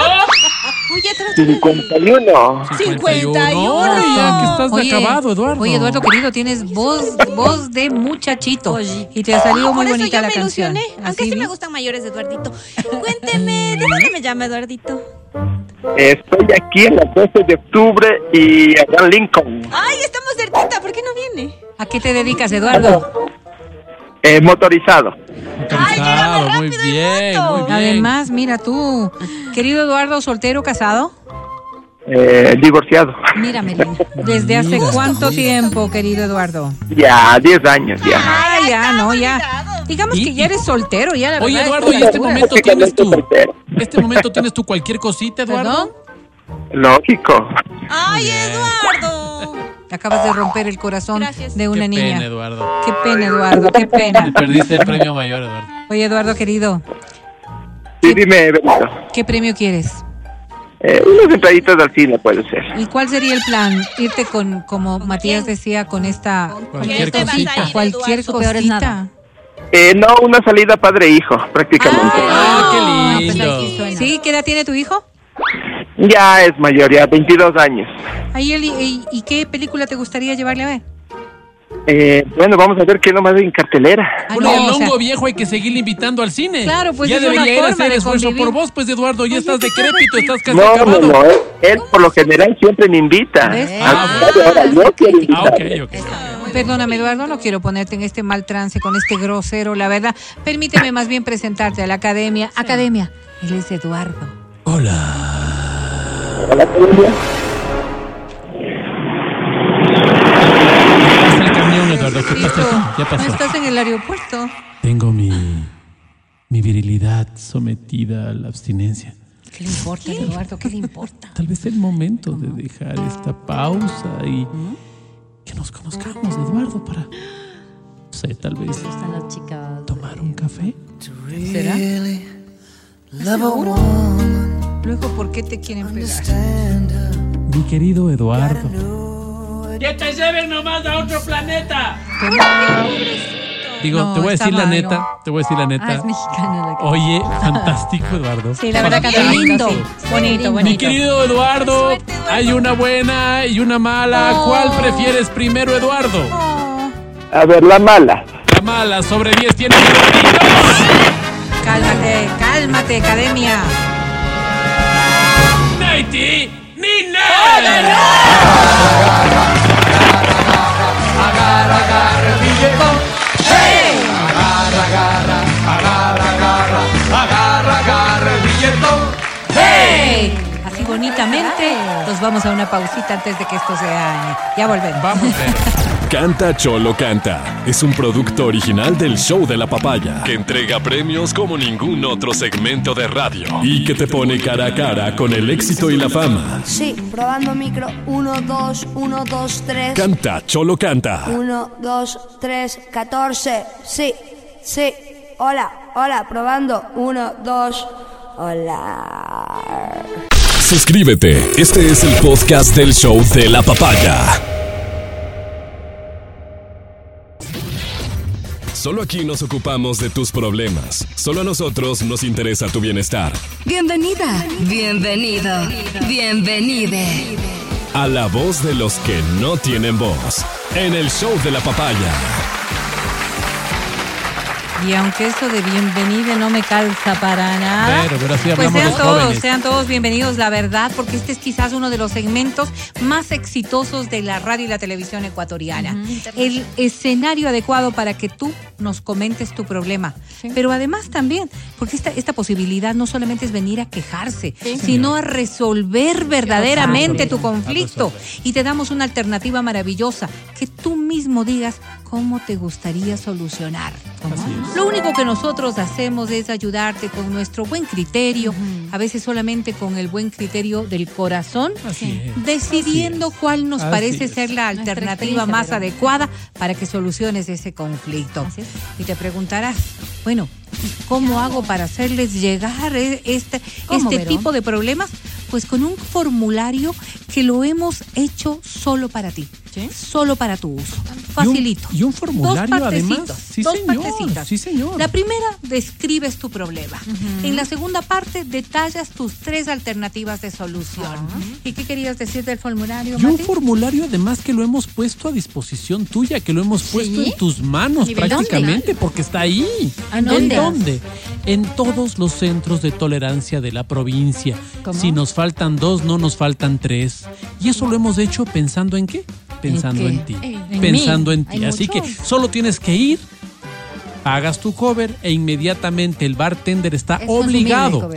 Oye, tú 51. 51. Ay, ya que estás Oye, acabado, Eduardo. Oye, Eduardo querido, tienes voz, voz de muchachito. Y te ha salido muy Por eso bonita yo la me canción. ilusioné. Aunque Así sí vi. me gustan mayores, Eduardito. Cuénteme, ¿de dónde me llama Eduardito? Estoy aquí en la 12 de octubre y acá en Lincoln. Ay, estamos cerquita, ¿por qué no viene? ¿A qué te dedicas, Eduardo? Eh, motorizado. Motorizado, muy bien, moto. muy bien. Además, mira tú, querido Eduardo, soltero, casado. Eh, divorciado. Mira, Melina. ¿Desde hace Mira, cuánto mira. tiempo, querido Eduardo? Ya, 10 años ya. Ah, ya, no, ya. Digamos Y- que ya eres soltero, ya la Oye, verdad. Eduardo, ¿y este segura. momento tienes tú? ¿Este momento tienes tú cualquier cosita, Eduardo? ¿Perdón? Lógico. Ay, Eduardo. Acabas de romper el corazón Gracias. de una qué niña. pena, Eduardo. Qué pena, Eduardo, qué pena. Perdiste el premio mayor, Eduardo. Oye, Eduardo, querido, Sí, dime, Benito. ¿qué premio quieres? Eh, unas entraditas al cine puede ser. ¿Y cuál sería el plan? Irte con, como Matías decía, con esta Cualquier te cosita. ir, cualquier cosita. nada. Eh, no, una salida padre-hijo, prácticamente. Ah, qué Ah, pues lindo. suena. ¿Sí? ¿Qué edad tiene tu hijo? Ya es mayor, ya 22 años. Ahí él, y, y qué película te gustaría llevarle a ver? Eh, bueno, vamos a ver qué nomás hay en cartelera. Ah, Bueno, no, el o sea, longo viejo hay que seguirle invitando al cine. Claro, pues ya es debería ir a forma hacer de esfuerzo convivir. por vos, pues Eduardo, ya estás decrépito, estás casi No, no, acabado. no, él, él por lo general siempre me invita. Al contrario, ahora yo quiero Ah, invitarle. ok, ok. Perdóname, Eduardo, no quiero ponerte en este mal trance con este grosero, la verdad. Permíteme más bien presentarte a la academia. Academia, él es Eduardo. Hola, Colombia. Pasa el camión, Eduardo, ¿qué? Ya No pasó. estás en el aeropuerto. Tengo mi, mi virilidad sometida a la abstinencia. ¿Qué le importa, Eduardo? ¿Qué le importa? Tal vez el momento de dejar esta pausa y que nos conozcamos, Eduardo, para, no sé, tal vez Están las chicas. tomar un café. ¿Será? Luego, ¿por qué te quieren pegar? Mi querido Eduardo. ¡Que te lleven nomás a otro planeta! Digo, No, te voy a decir la neta, te voy a decir la Ah, neta. es mexicana la que. Oye, fantástico, Eduardo. Sí, la verdad que lindo. Bonito, Mi querido Eduardo, Suerte, Eduardo. hay una buena y una mala. ¿Cuál prefieres primero, Eduardo? A ver, la mala. La mala, sobre 10 tiene. Cálmate, cálmate, academia. été mineur. Oh, Así bonitamente, nos vamos a una pausita antes de que esto se dañe. Ya volvemos. Vamos. Canta Cholo Canta es un producto original del show de la papaya que entrega premios como ningún otro segmento de radio y que te pone cara a cara con el éxito y la fama. Sí, probando micro. 1, 2, 1, 2, 3. Canta Cholo Canta. 1, 2, 3, 14. Sí, sí. Hola, hola, probando. 1, 2. Hola. Suscríbete. Este es el podcast del show de la papaya. Solo aquí nos ocupamos de tus problemas. Solo a nosotros nos interesa tu bienestar. Bienvenida, bienvenido, bienvenide. A la voz de los que no tienen voz. En el show de la papaya. Y aunque eso de bienvenida no me calza para nada, Pero, pero así pues sean todos, jóvenes. sean todos bienvenidos, la verdad, porque este es quizás uno de los segmentos más exitosos de la radio y la televisión ecuatoriana. El escenario adecuado para que tú nos comentes tu problema. Pero además también, porque esta, esta posibilidad no solamente es venir a quejarse, sino a resolver verdaderamente tu conflicto. Y te damos una alternativa maravillosa, que tú mismo digas cómo te gustaría solucionar. Lo único que nosotros hacemos es ayudarte con nuestro buen criterio, a veces solamente con el buen criterio del corazón, Así es. decidiendo cuál nos Así parece es. ser la alternativa más adecuada para que soluciones ese conflicto. Y te preguntarás, bueno, ¿y ¿cómo hago para hacerles llegar e- este, ¿Cómo, este tipo de problemas? Pues con un formulario que lo hemos hecho solo para ti, solo para tu uso. Facilito. Y un, y un formulario Dos además. Sí, dos señor. partecitas. Sí, señor. La primera, describes tu problema. En la segunda parte, detallas tus tres alternativas de solución. ¿Y qué querías decir del formulario, Y un formulario además que lo hemos puesto a disposición tuya, que lo hemos puesto en tus manos prácticamente, porque está ahí. ¿En ¿En dónde? Dónde? En todos los centros de tolerancia de la provincia. ¿Cómo? Si nos faltan dos, no nos faltan tres. Y eso lo hemos hecho pensando en qué? Pensando qué? en, ti. En pensando mí. en ti. Así que solo tienes que ir, pagas tu cover e inmediatamente el bartender está Es obligado.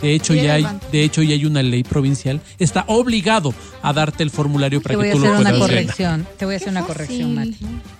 De hecho, ya hay, de hecho, ya hay una ley provincial. Está obligado a darte el formulario para Te voy que a tú hacer lo una puedas llenar. corrección. Te voy a hacer una fácil. corrección, Mati.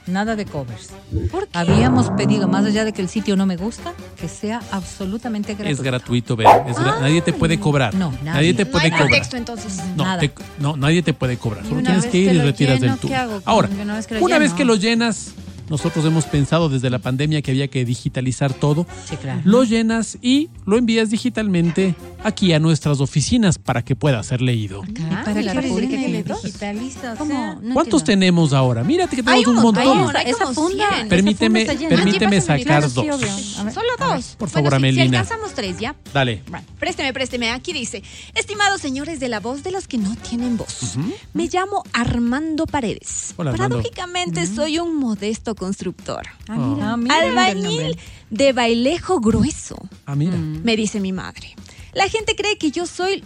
Nada de covers. ¿Por qué? Habíamos pedido, más allá de que el sitio no me gusta, que sea absolutamente gratuito. Es gratuito, Bea. Es gra- nadie te puede cobrar. No, nadie. nadie. te No puede hay cobrar. pretexto entonces. No, Nada. te- no, nadie te puede cobrar. Solo tienes que ir y retiras lleno, del tubo. ¿qué hago? Ahora, Una vez que lo una vez lleno. que lo llenas, nosotros hemos pensado desde la pandemia que había que digitalizar todo. Sí, claro. Lo llenas y lo envías digitalmente aquí a nuestras oficinas para que pueda ser leído. ¿Y Ah, para la sea, No ¿Cuántos entiendo. tenemos ahora? Mírate que Hay tenemos un un montón. Esa funda. 100. esa Permíteme- funda permíteme sacar claro, sí, dos. ver. Solo dos. Por favor, bueno, si- si Amelina. alcanzamos tres, ¿ya? Dale. Présteme, présteme. Aquí dice, estimados señores de la voz de los que no tienen voz, me llamo Armando Paredes. Hola, Armando. Paradójicamente soy un modesto constructor. Ah, mira. Ah, mira, Albañil de bailejo grueso, Ah, mira. me dice mi madre. La gente cree que yo soy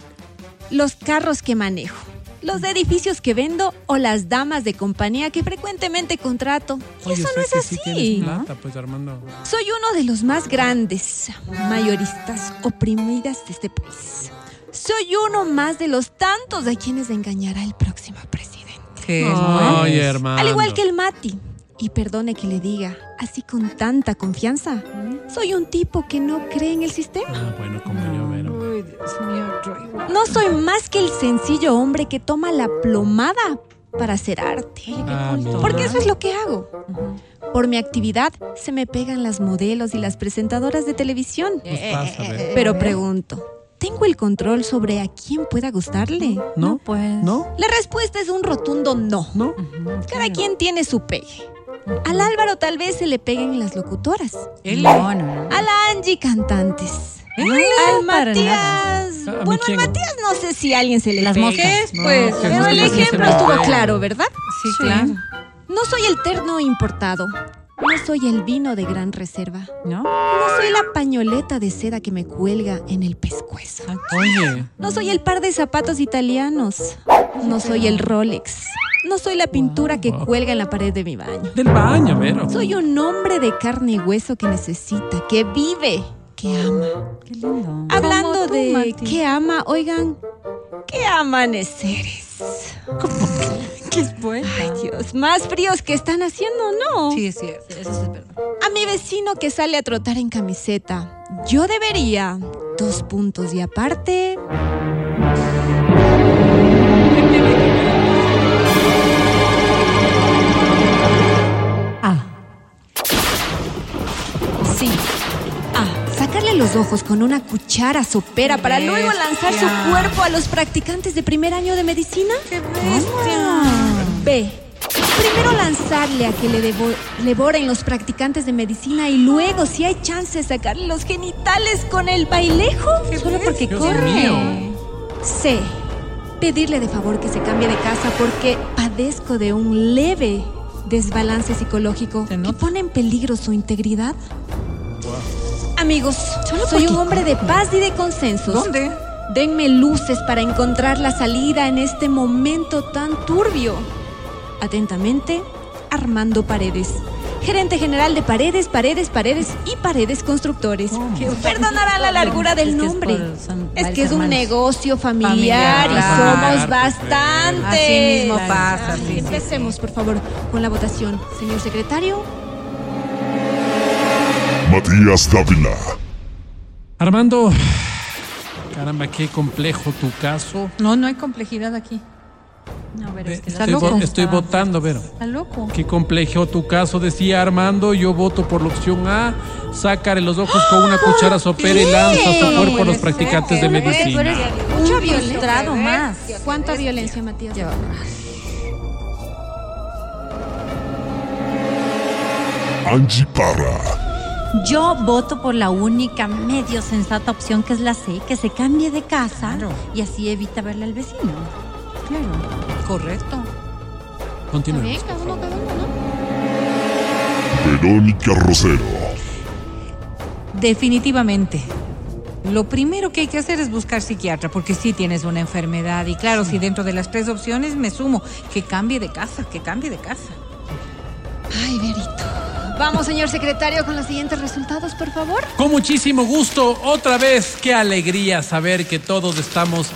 los carros que manejo, los edificios que vendo o las damas de compañía que frecuentemente contrato. Y Oye, eso no es sí así. plata, pues, Armando. Soy uno de los más grandes mayoristas oprimidas de este país. Soy uno más de los tantos a quienes engañará el próximo presidente. Qué Ay, bueno. hermano. Al igual que el Mati. Y perdone que le diga, así con tanta confianza, soy un tipo que no cree en el sistema. Ah, bueno, como yo, Vero. Uy, Dios mío. No soy más que el sencillo hombre que toma la plomada para hacer arte. Ah. Porque eso es lo que hago. Por mi actividad se me pegan las modelos y las presentadoras de televisión. Nos pasa, Vero. Pero pregunto, ¿tengo el control sobre a quién pueda gustarle? ¿No? pues. ¿No? La respuesta es un rotundo no. ¿No? Cada quien tiene su pegue. Al Álvaro tal vez se le peguen las locutoras. No, no, no. A la Angie cantantes. Al Matías. ¿A mí Bueno, al quién? Matías no sé si a alguien se le Las moscas. Pues, Pero el ejemplo estuvo pega. claro, ¿verdad? Sí, claro. No soy el terno importado. No soy el vino de gran reserva. ¿No? No soy la pañoleta de seda que me cuelga en el pescuezo. Oye. No soy el par de zapatos italianos. No soy el Rolex. No soy la pintura que cuelga en la pared de mi baño. Del baño, Vero. Soy un hombre de carne y hueso que necesita, que vive, que ama. Qué lindo. Hablando tú, de Mati. que ama, oigan, qué amaneceres. Qué es bueno. Ay, Dios más fríos que están haciendo, ¿no? Sí, es cierto. Eso sí es verdad. A mi vecino que sale a trotar en camiseta, yo debería, dos puntos y aparte, los ojos con una cuchara sopera para luego lanzar su bestia. cuerpo a los practicantes de primer año de medicina. B. Primero lanzarle a que le devo- devoren los practicantes de medicina y luego, si hay chance, sacarle los genitales con el bailejo. Solo porque Dios corre. mío. C. Pedirle de favor que se cambie de casa porque padezco de un leve desbalance psicológico que pone en peligro su integridad. Amigos, soy un hombre de paz y de consensos. ¿Dónde? Denme luces para encontrar la salida en este momento tan turbio. Atentamente, Armando Paredes. Gerente general de Paredes, Paredes, Paredes y Paredes Constructores. Que perdonará la largura del Es que es nombre. por- son Es que es un negocio familiar, Familiar, y claro. somos bastantes. Así mismo pasa, Empecemos, por favor, con la votación. Señor secretario. Matías Dávila. Armando, caramba, qué complejo tu caso. No, no hay complejidad aquí. no, pero es que Está Estoy, loco. estoy votando, Vero. Está loco. Qué complejo tu caso, decía Armando. Yo voto por la opción A. Sácale los ojos con una cuchara sopera y lanza su cuerpo a los practicantes de medicina. Violencia. frustrado más. ¿Cuánta violencia, Matías? Ya. Angie Parra. Yo voto por la única medio sensata opción que es la C, que se cambie de casa Claro. y así evita verle al vecino. Claro. Correcto. Continuemos. Bien, cada uno, cada uno, ¿no? Verónica Rosero. Definitivamente. Lo primero que hay que hacer es buscar psiquiatra, porque sí tienes una enfermedad. Y claro, si dentro de las tres opciones me sumo, que cambie de casa, que cambie de casa. Ay, Verito. Vamos, señor secretario, con los siguientes resultados, por favor. Con muchísimo gusto, otra vez, qué alegría saber que todos estamos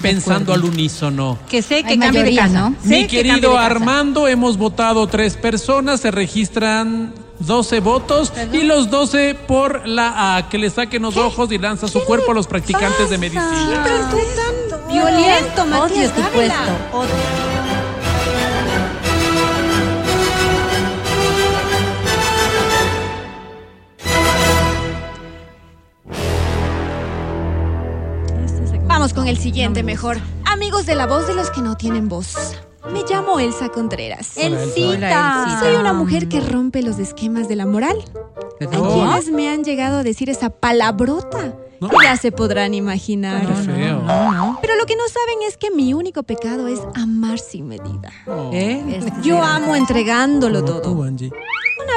pensando al unísono. Que sé que cambie de casa. ¿no? Mi querido. Armando, hemos votado tres personas, se registran 12 votos y los 12 por la A, que le saquen los ojos y lanza su cuerpo a los practicantes de medicina. Tan violento, Odio Matías tu Dávila. puesto. Odio. Vamos con el siguiente mejor. Amigos de la voz de los que no tienen voz. Me llamo Elsa Contreras. Hola, Elsa. Hola, Elsita. Soy una mujer que rompe los esquemas de la moral. Hay quienes me han llegado a decir esa palabrota. No. Ya se podrán imaginar. Feo. Pero lo que no saben es que mi único pecado es amar sin medida. ¿Eh? Yo amo entregándolo todo.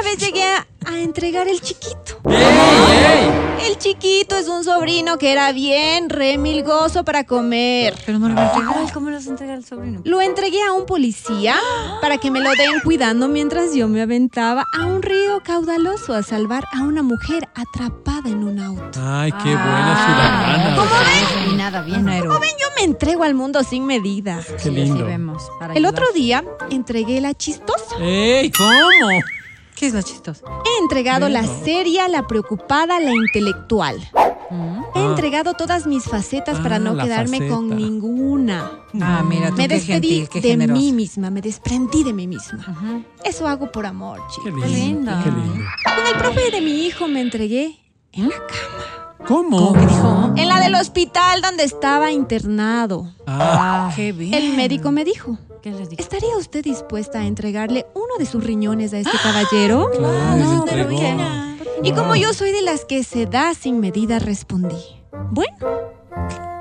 Una vez llegué a, a entregar el chiquito. ¡Ey, ey! El chiquito es un sobrino que era bien remilgoso para comer. Pero no a entregar. ¿cómo los entrega el sobrino? Lo entregué a un policía para que me lo den cuidando mientras yo me aventaba a un río caudaloso a salvar a una mujer atrapada en un auto. Ay, qué buena ciudadana. Y nada bien. Héroe. Ven, yo me entrego al mundo sin medida. Qué Sí, lindo. vemos. para El ayudar. otro día entregué la chistosa. ¡Ey! ¿Cómo? ¿Qué es lo chistoso? He entregado la seria, la preocupada, la intelectual. He Ah. entregado todas mis facetas para Ah, no quedarme faceta. con ninguna. Ah, mira, tú Me qué despedí gentil, qué de mí misma, me desprendí de mí misma. Eso hago por amor, Qué chicos. lindo. Qué lindo. Con el profe de mi hijo me entregué en la cama. ¿Cómo? ¿Qué dijo? En la del hospital donde estaba internado. Ah, Qué bien. El médico me dijo, ¿Qué les digo? ¿estaría usted dispuesta a entregarle uno de sus riñones a este caballero? claro, y le No. Y como yo soy de las que se da sin medida, respondí. Bueno,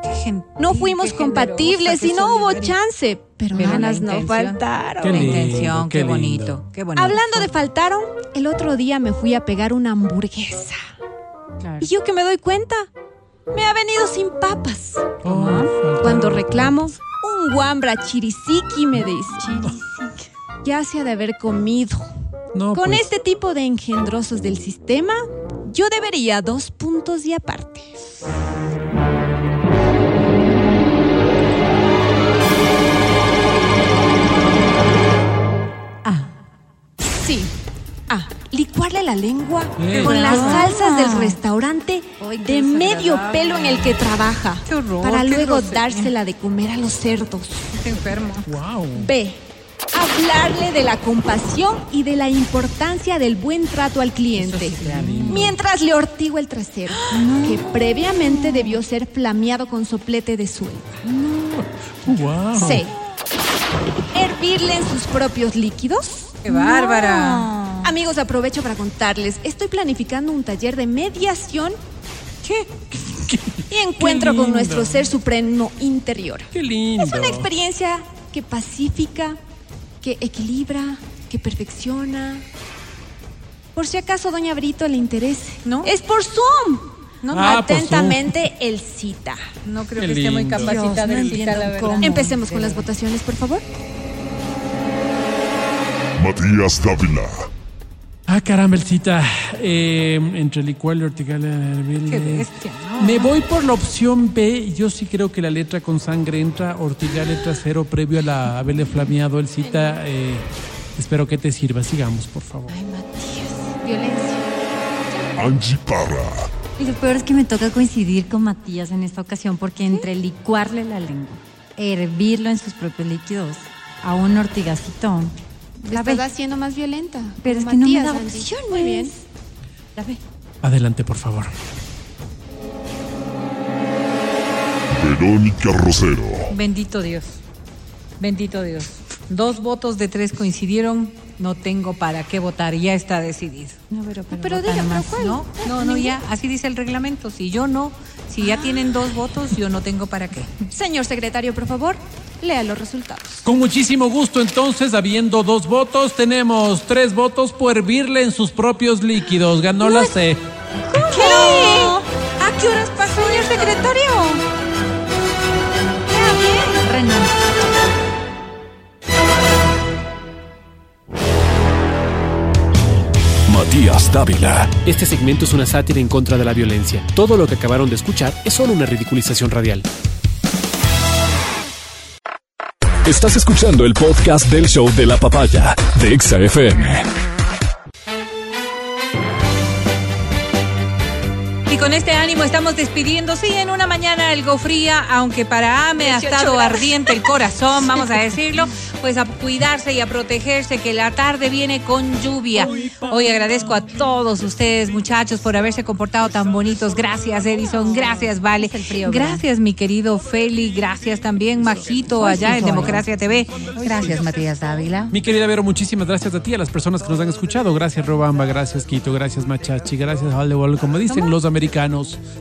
Qué gentil, no fuimos qué compatibles y no hubo chance, pero, ganas no faltaron. Qué La intención, qué bonito, qué bonito. Hablando de faltaron, el otro día me fui a pegar una hamburguesa. Claro. Y yo que me doy cuenta, me ha venido sin papas. Oh, Cuando reclamo, un guambra chirisiki me dice. Ya se ha de haber comido. No, Con pues, este tipo de engendrosos del sistema, yo debería dos puntos y aparte. Sí. Ah, licuarle la lengua con las salsas del restaurante Ay, de medio pelo en el que trabaja. Qué horror, para qué luego dársela de comer a los cerdos. Qué enfermo. Wow. B. Hablarle de la compasión y de la importancia del buen trato al cliente. Mientras le ortigo el trasero, que previamente debió ser flameado con soplete de sueldo. Wow. C. Hervirle en sus propios líquidos. Qué bárbara. Amigos, aprovecho para contarles. Estoy planificando un taller de mediación y encuentro Qué con nuestro ser supremo interior. Qué lindo. Es una experiencia que pacifica, que equilibra, que perfecciona. Por si acaso Doña Brito le interese. ¿No? Es por Zoom. No, Ah, por Atentamente, el cita. no creo Qué que esté muy lindo. capacitada Dios, no en citar, la verdad. cómo. Empecemos con las votaciones, por favor. Matías Dávila. Ah, caramba, el cita. Eh, entre licuar y ortigar la Qué bestia, ¿no? Me voy por la opción B. Yo sí creo que la letra con sangre entra. Ortigar el trasero previo a la haberle flameado el cita. eh, espero que te sirva. Sigamos, por favor. Violencia. Angie Parra. Y lo peor es que me toca coincidir con Matías en esta ocasión porque entre licuarle la lengua, hervirlo en sus propios líquidos, a un ortigacito, la Estás ve. haciendo más violenta. Pero es que no me Matías, da Angie. opciones. Muy bien. La ve. Adelante, por favor. Verónica Rosero. Bendito Dios. Bendito Dios. Dos votos de tres coincidieron. No tengo para qué votar. Ya está decidido. No, pero, pero, Pero diga, nomás. pero ¿cuál? No, no, no, ya. Así dice el reglamento. Si yo no, si ya tienen dos votos, yo no tengo para qué. Señor secretario, por favor, lea los resultados. Con muchísimo gusto, entonces, habiendo dos votos, tenemos tres votos por hervirle en sus propios líquidos. Ganó la C. ¿Qué? ¿A qué horas Dávila. Este segmento es una sátira en contra de la violencia. Todo lo que acabaron de escuchar es solo una ridiculización radial. Estás escuchando el podcast del show de la papaya de Exa Y con este ánimo estamos despidiendo, sí, en una mañana algo fría, aunque para Ame ha 18 estado grados. ardiente el corazón, vamos a decirlo, pues a cuidarse y a protegerse, que la tarde viene con lluvia. Hoy agradezco a todos ustedes, muchachos, por haberse comportado tan bonitos. Gracias, Edison, gracias, Vale. Gracias, mi querido Feli, gracias también, Majito, allá en Democracia TV. Gracias, Matías Dávila. Mi querida Vero, muchísimas gracias a ti, a las personas que nos han escuchado. Gracias, Robamba, gracias, Quito, gracias, Machachi, gracias, Hollywood, como dicen los americanos.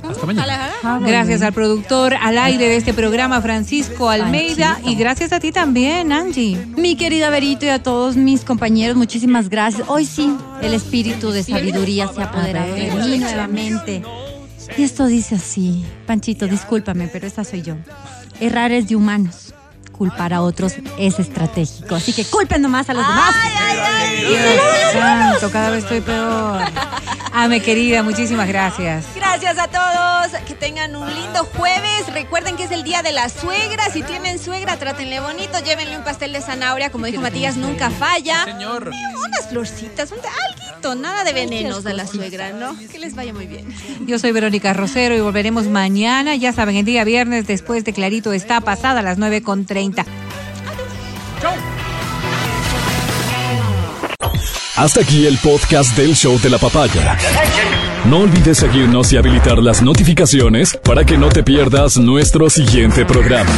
Hasta mañana. Gracias al productor al aire de este programa, Francisco Almeida, y gracias a ti también, Angie. Mi querida Verito y a todos mis compañeros, muchísimas gracias. Hoy sí, el espíritu de sabiduría se ha apoderado de mí nuevamente. Y esto dice así, Panchito, discúlpame, pero esa soy yo. Errar es de humanos. Culpar a otros es estratégico. Así que culpen nomás a los demás. Dios santo, cada vez estoy peor. Ame querida, muchísimas gracias. Gracias a todos. Que tengan un lindo jueves. Recuerden que es el día de la suegra. Si tienen suegra, trátenle bonito. Llévenle un pastel de zanahoria. Como dijo Matías, nunca falla. Señor. Unas florcitas, un Nada de venenos a la suegra, ¿no? Que les vaya muy bien. Yo soy Verónica Rosero y volveremos mañana. Ya saben, el día viernes después de Clarito está pasada a las 9.30. Hasta aquí el podcast del show de la papaya. No olvides seguirnos y habilitar las notificaciones para que no te pierdas nuestro siguiente programa.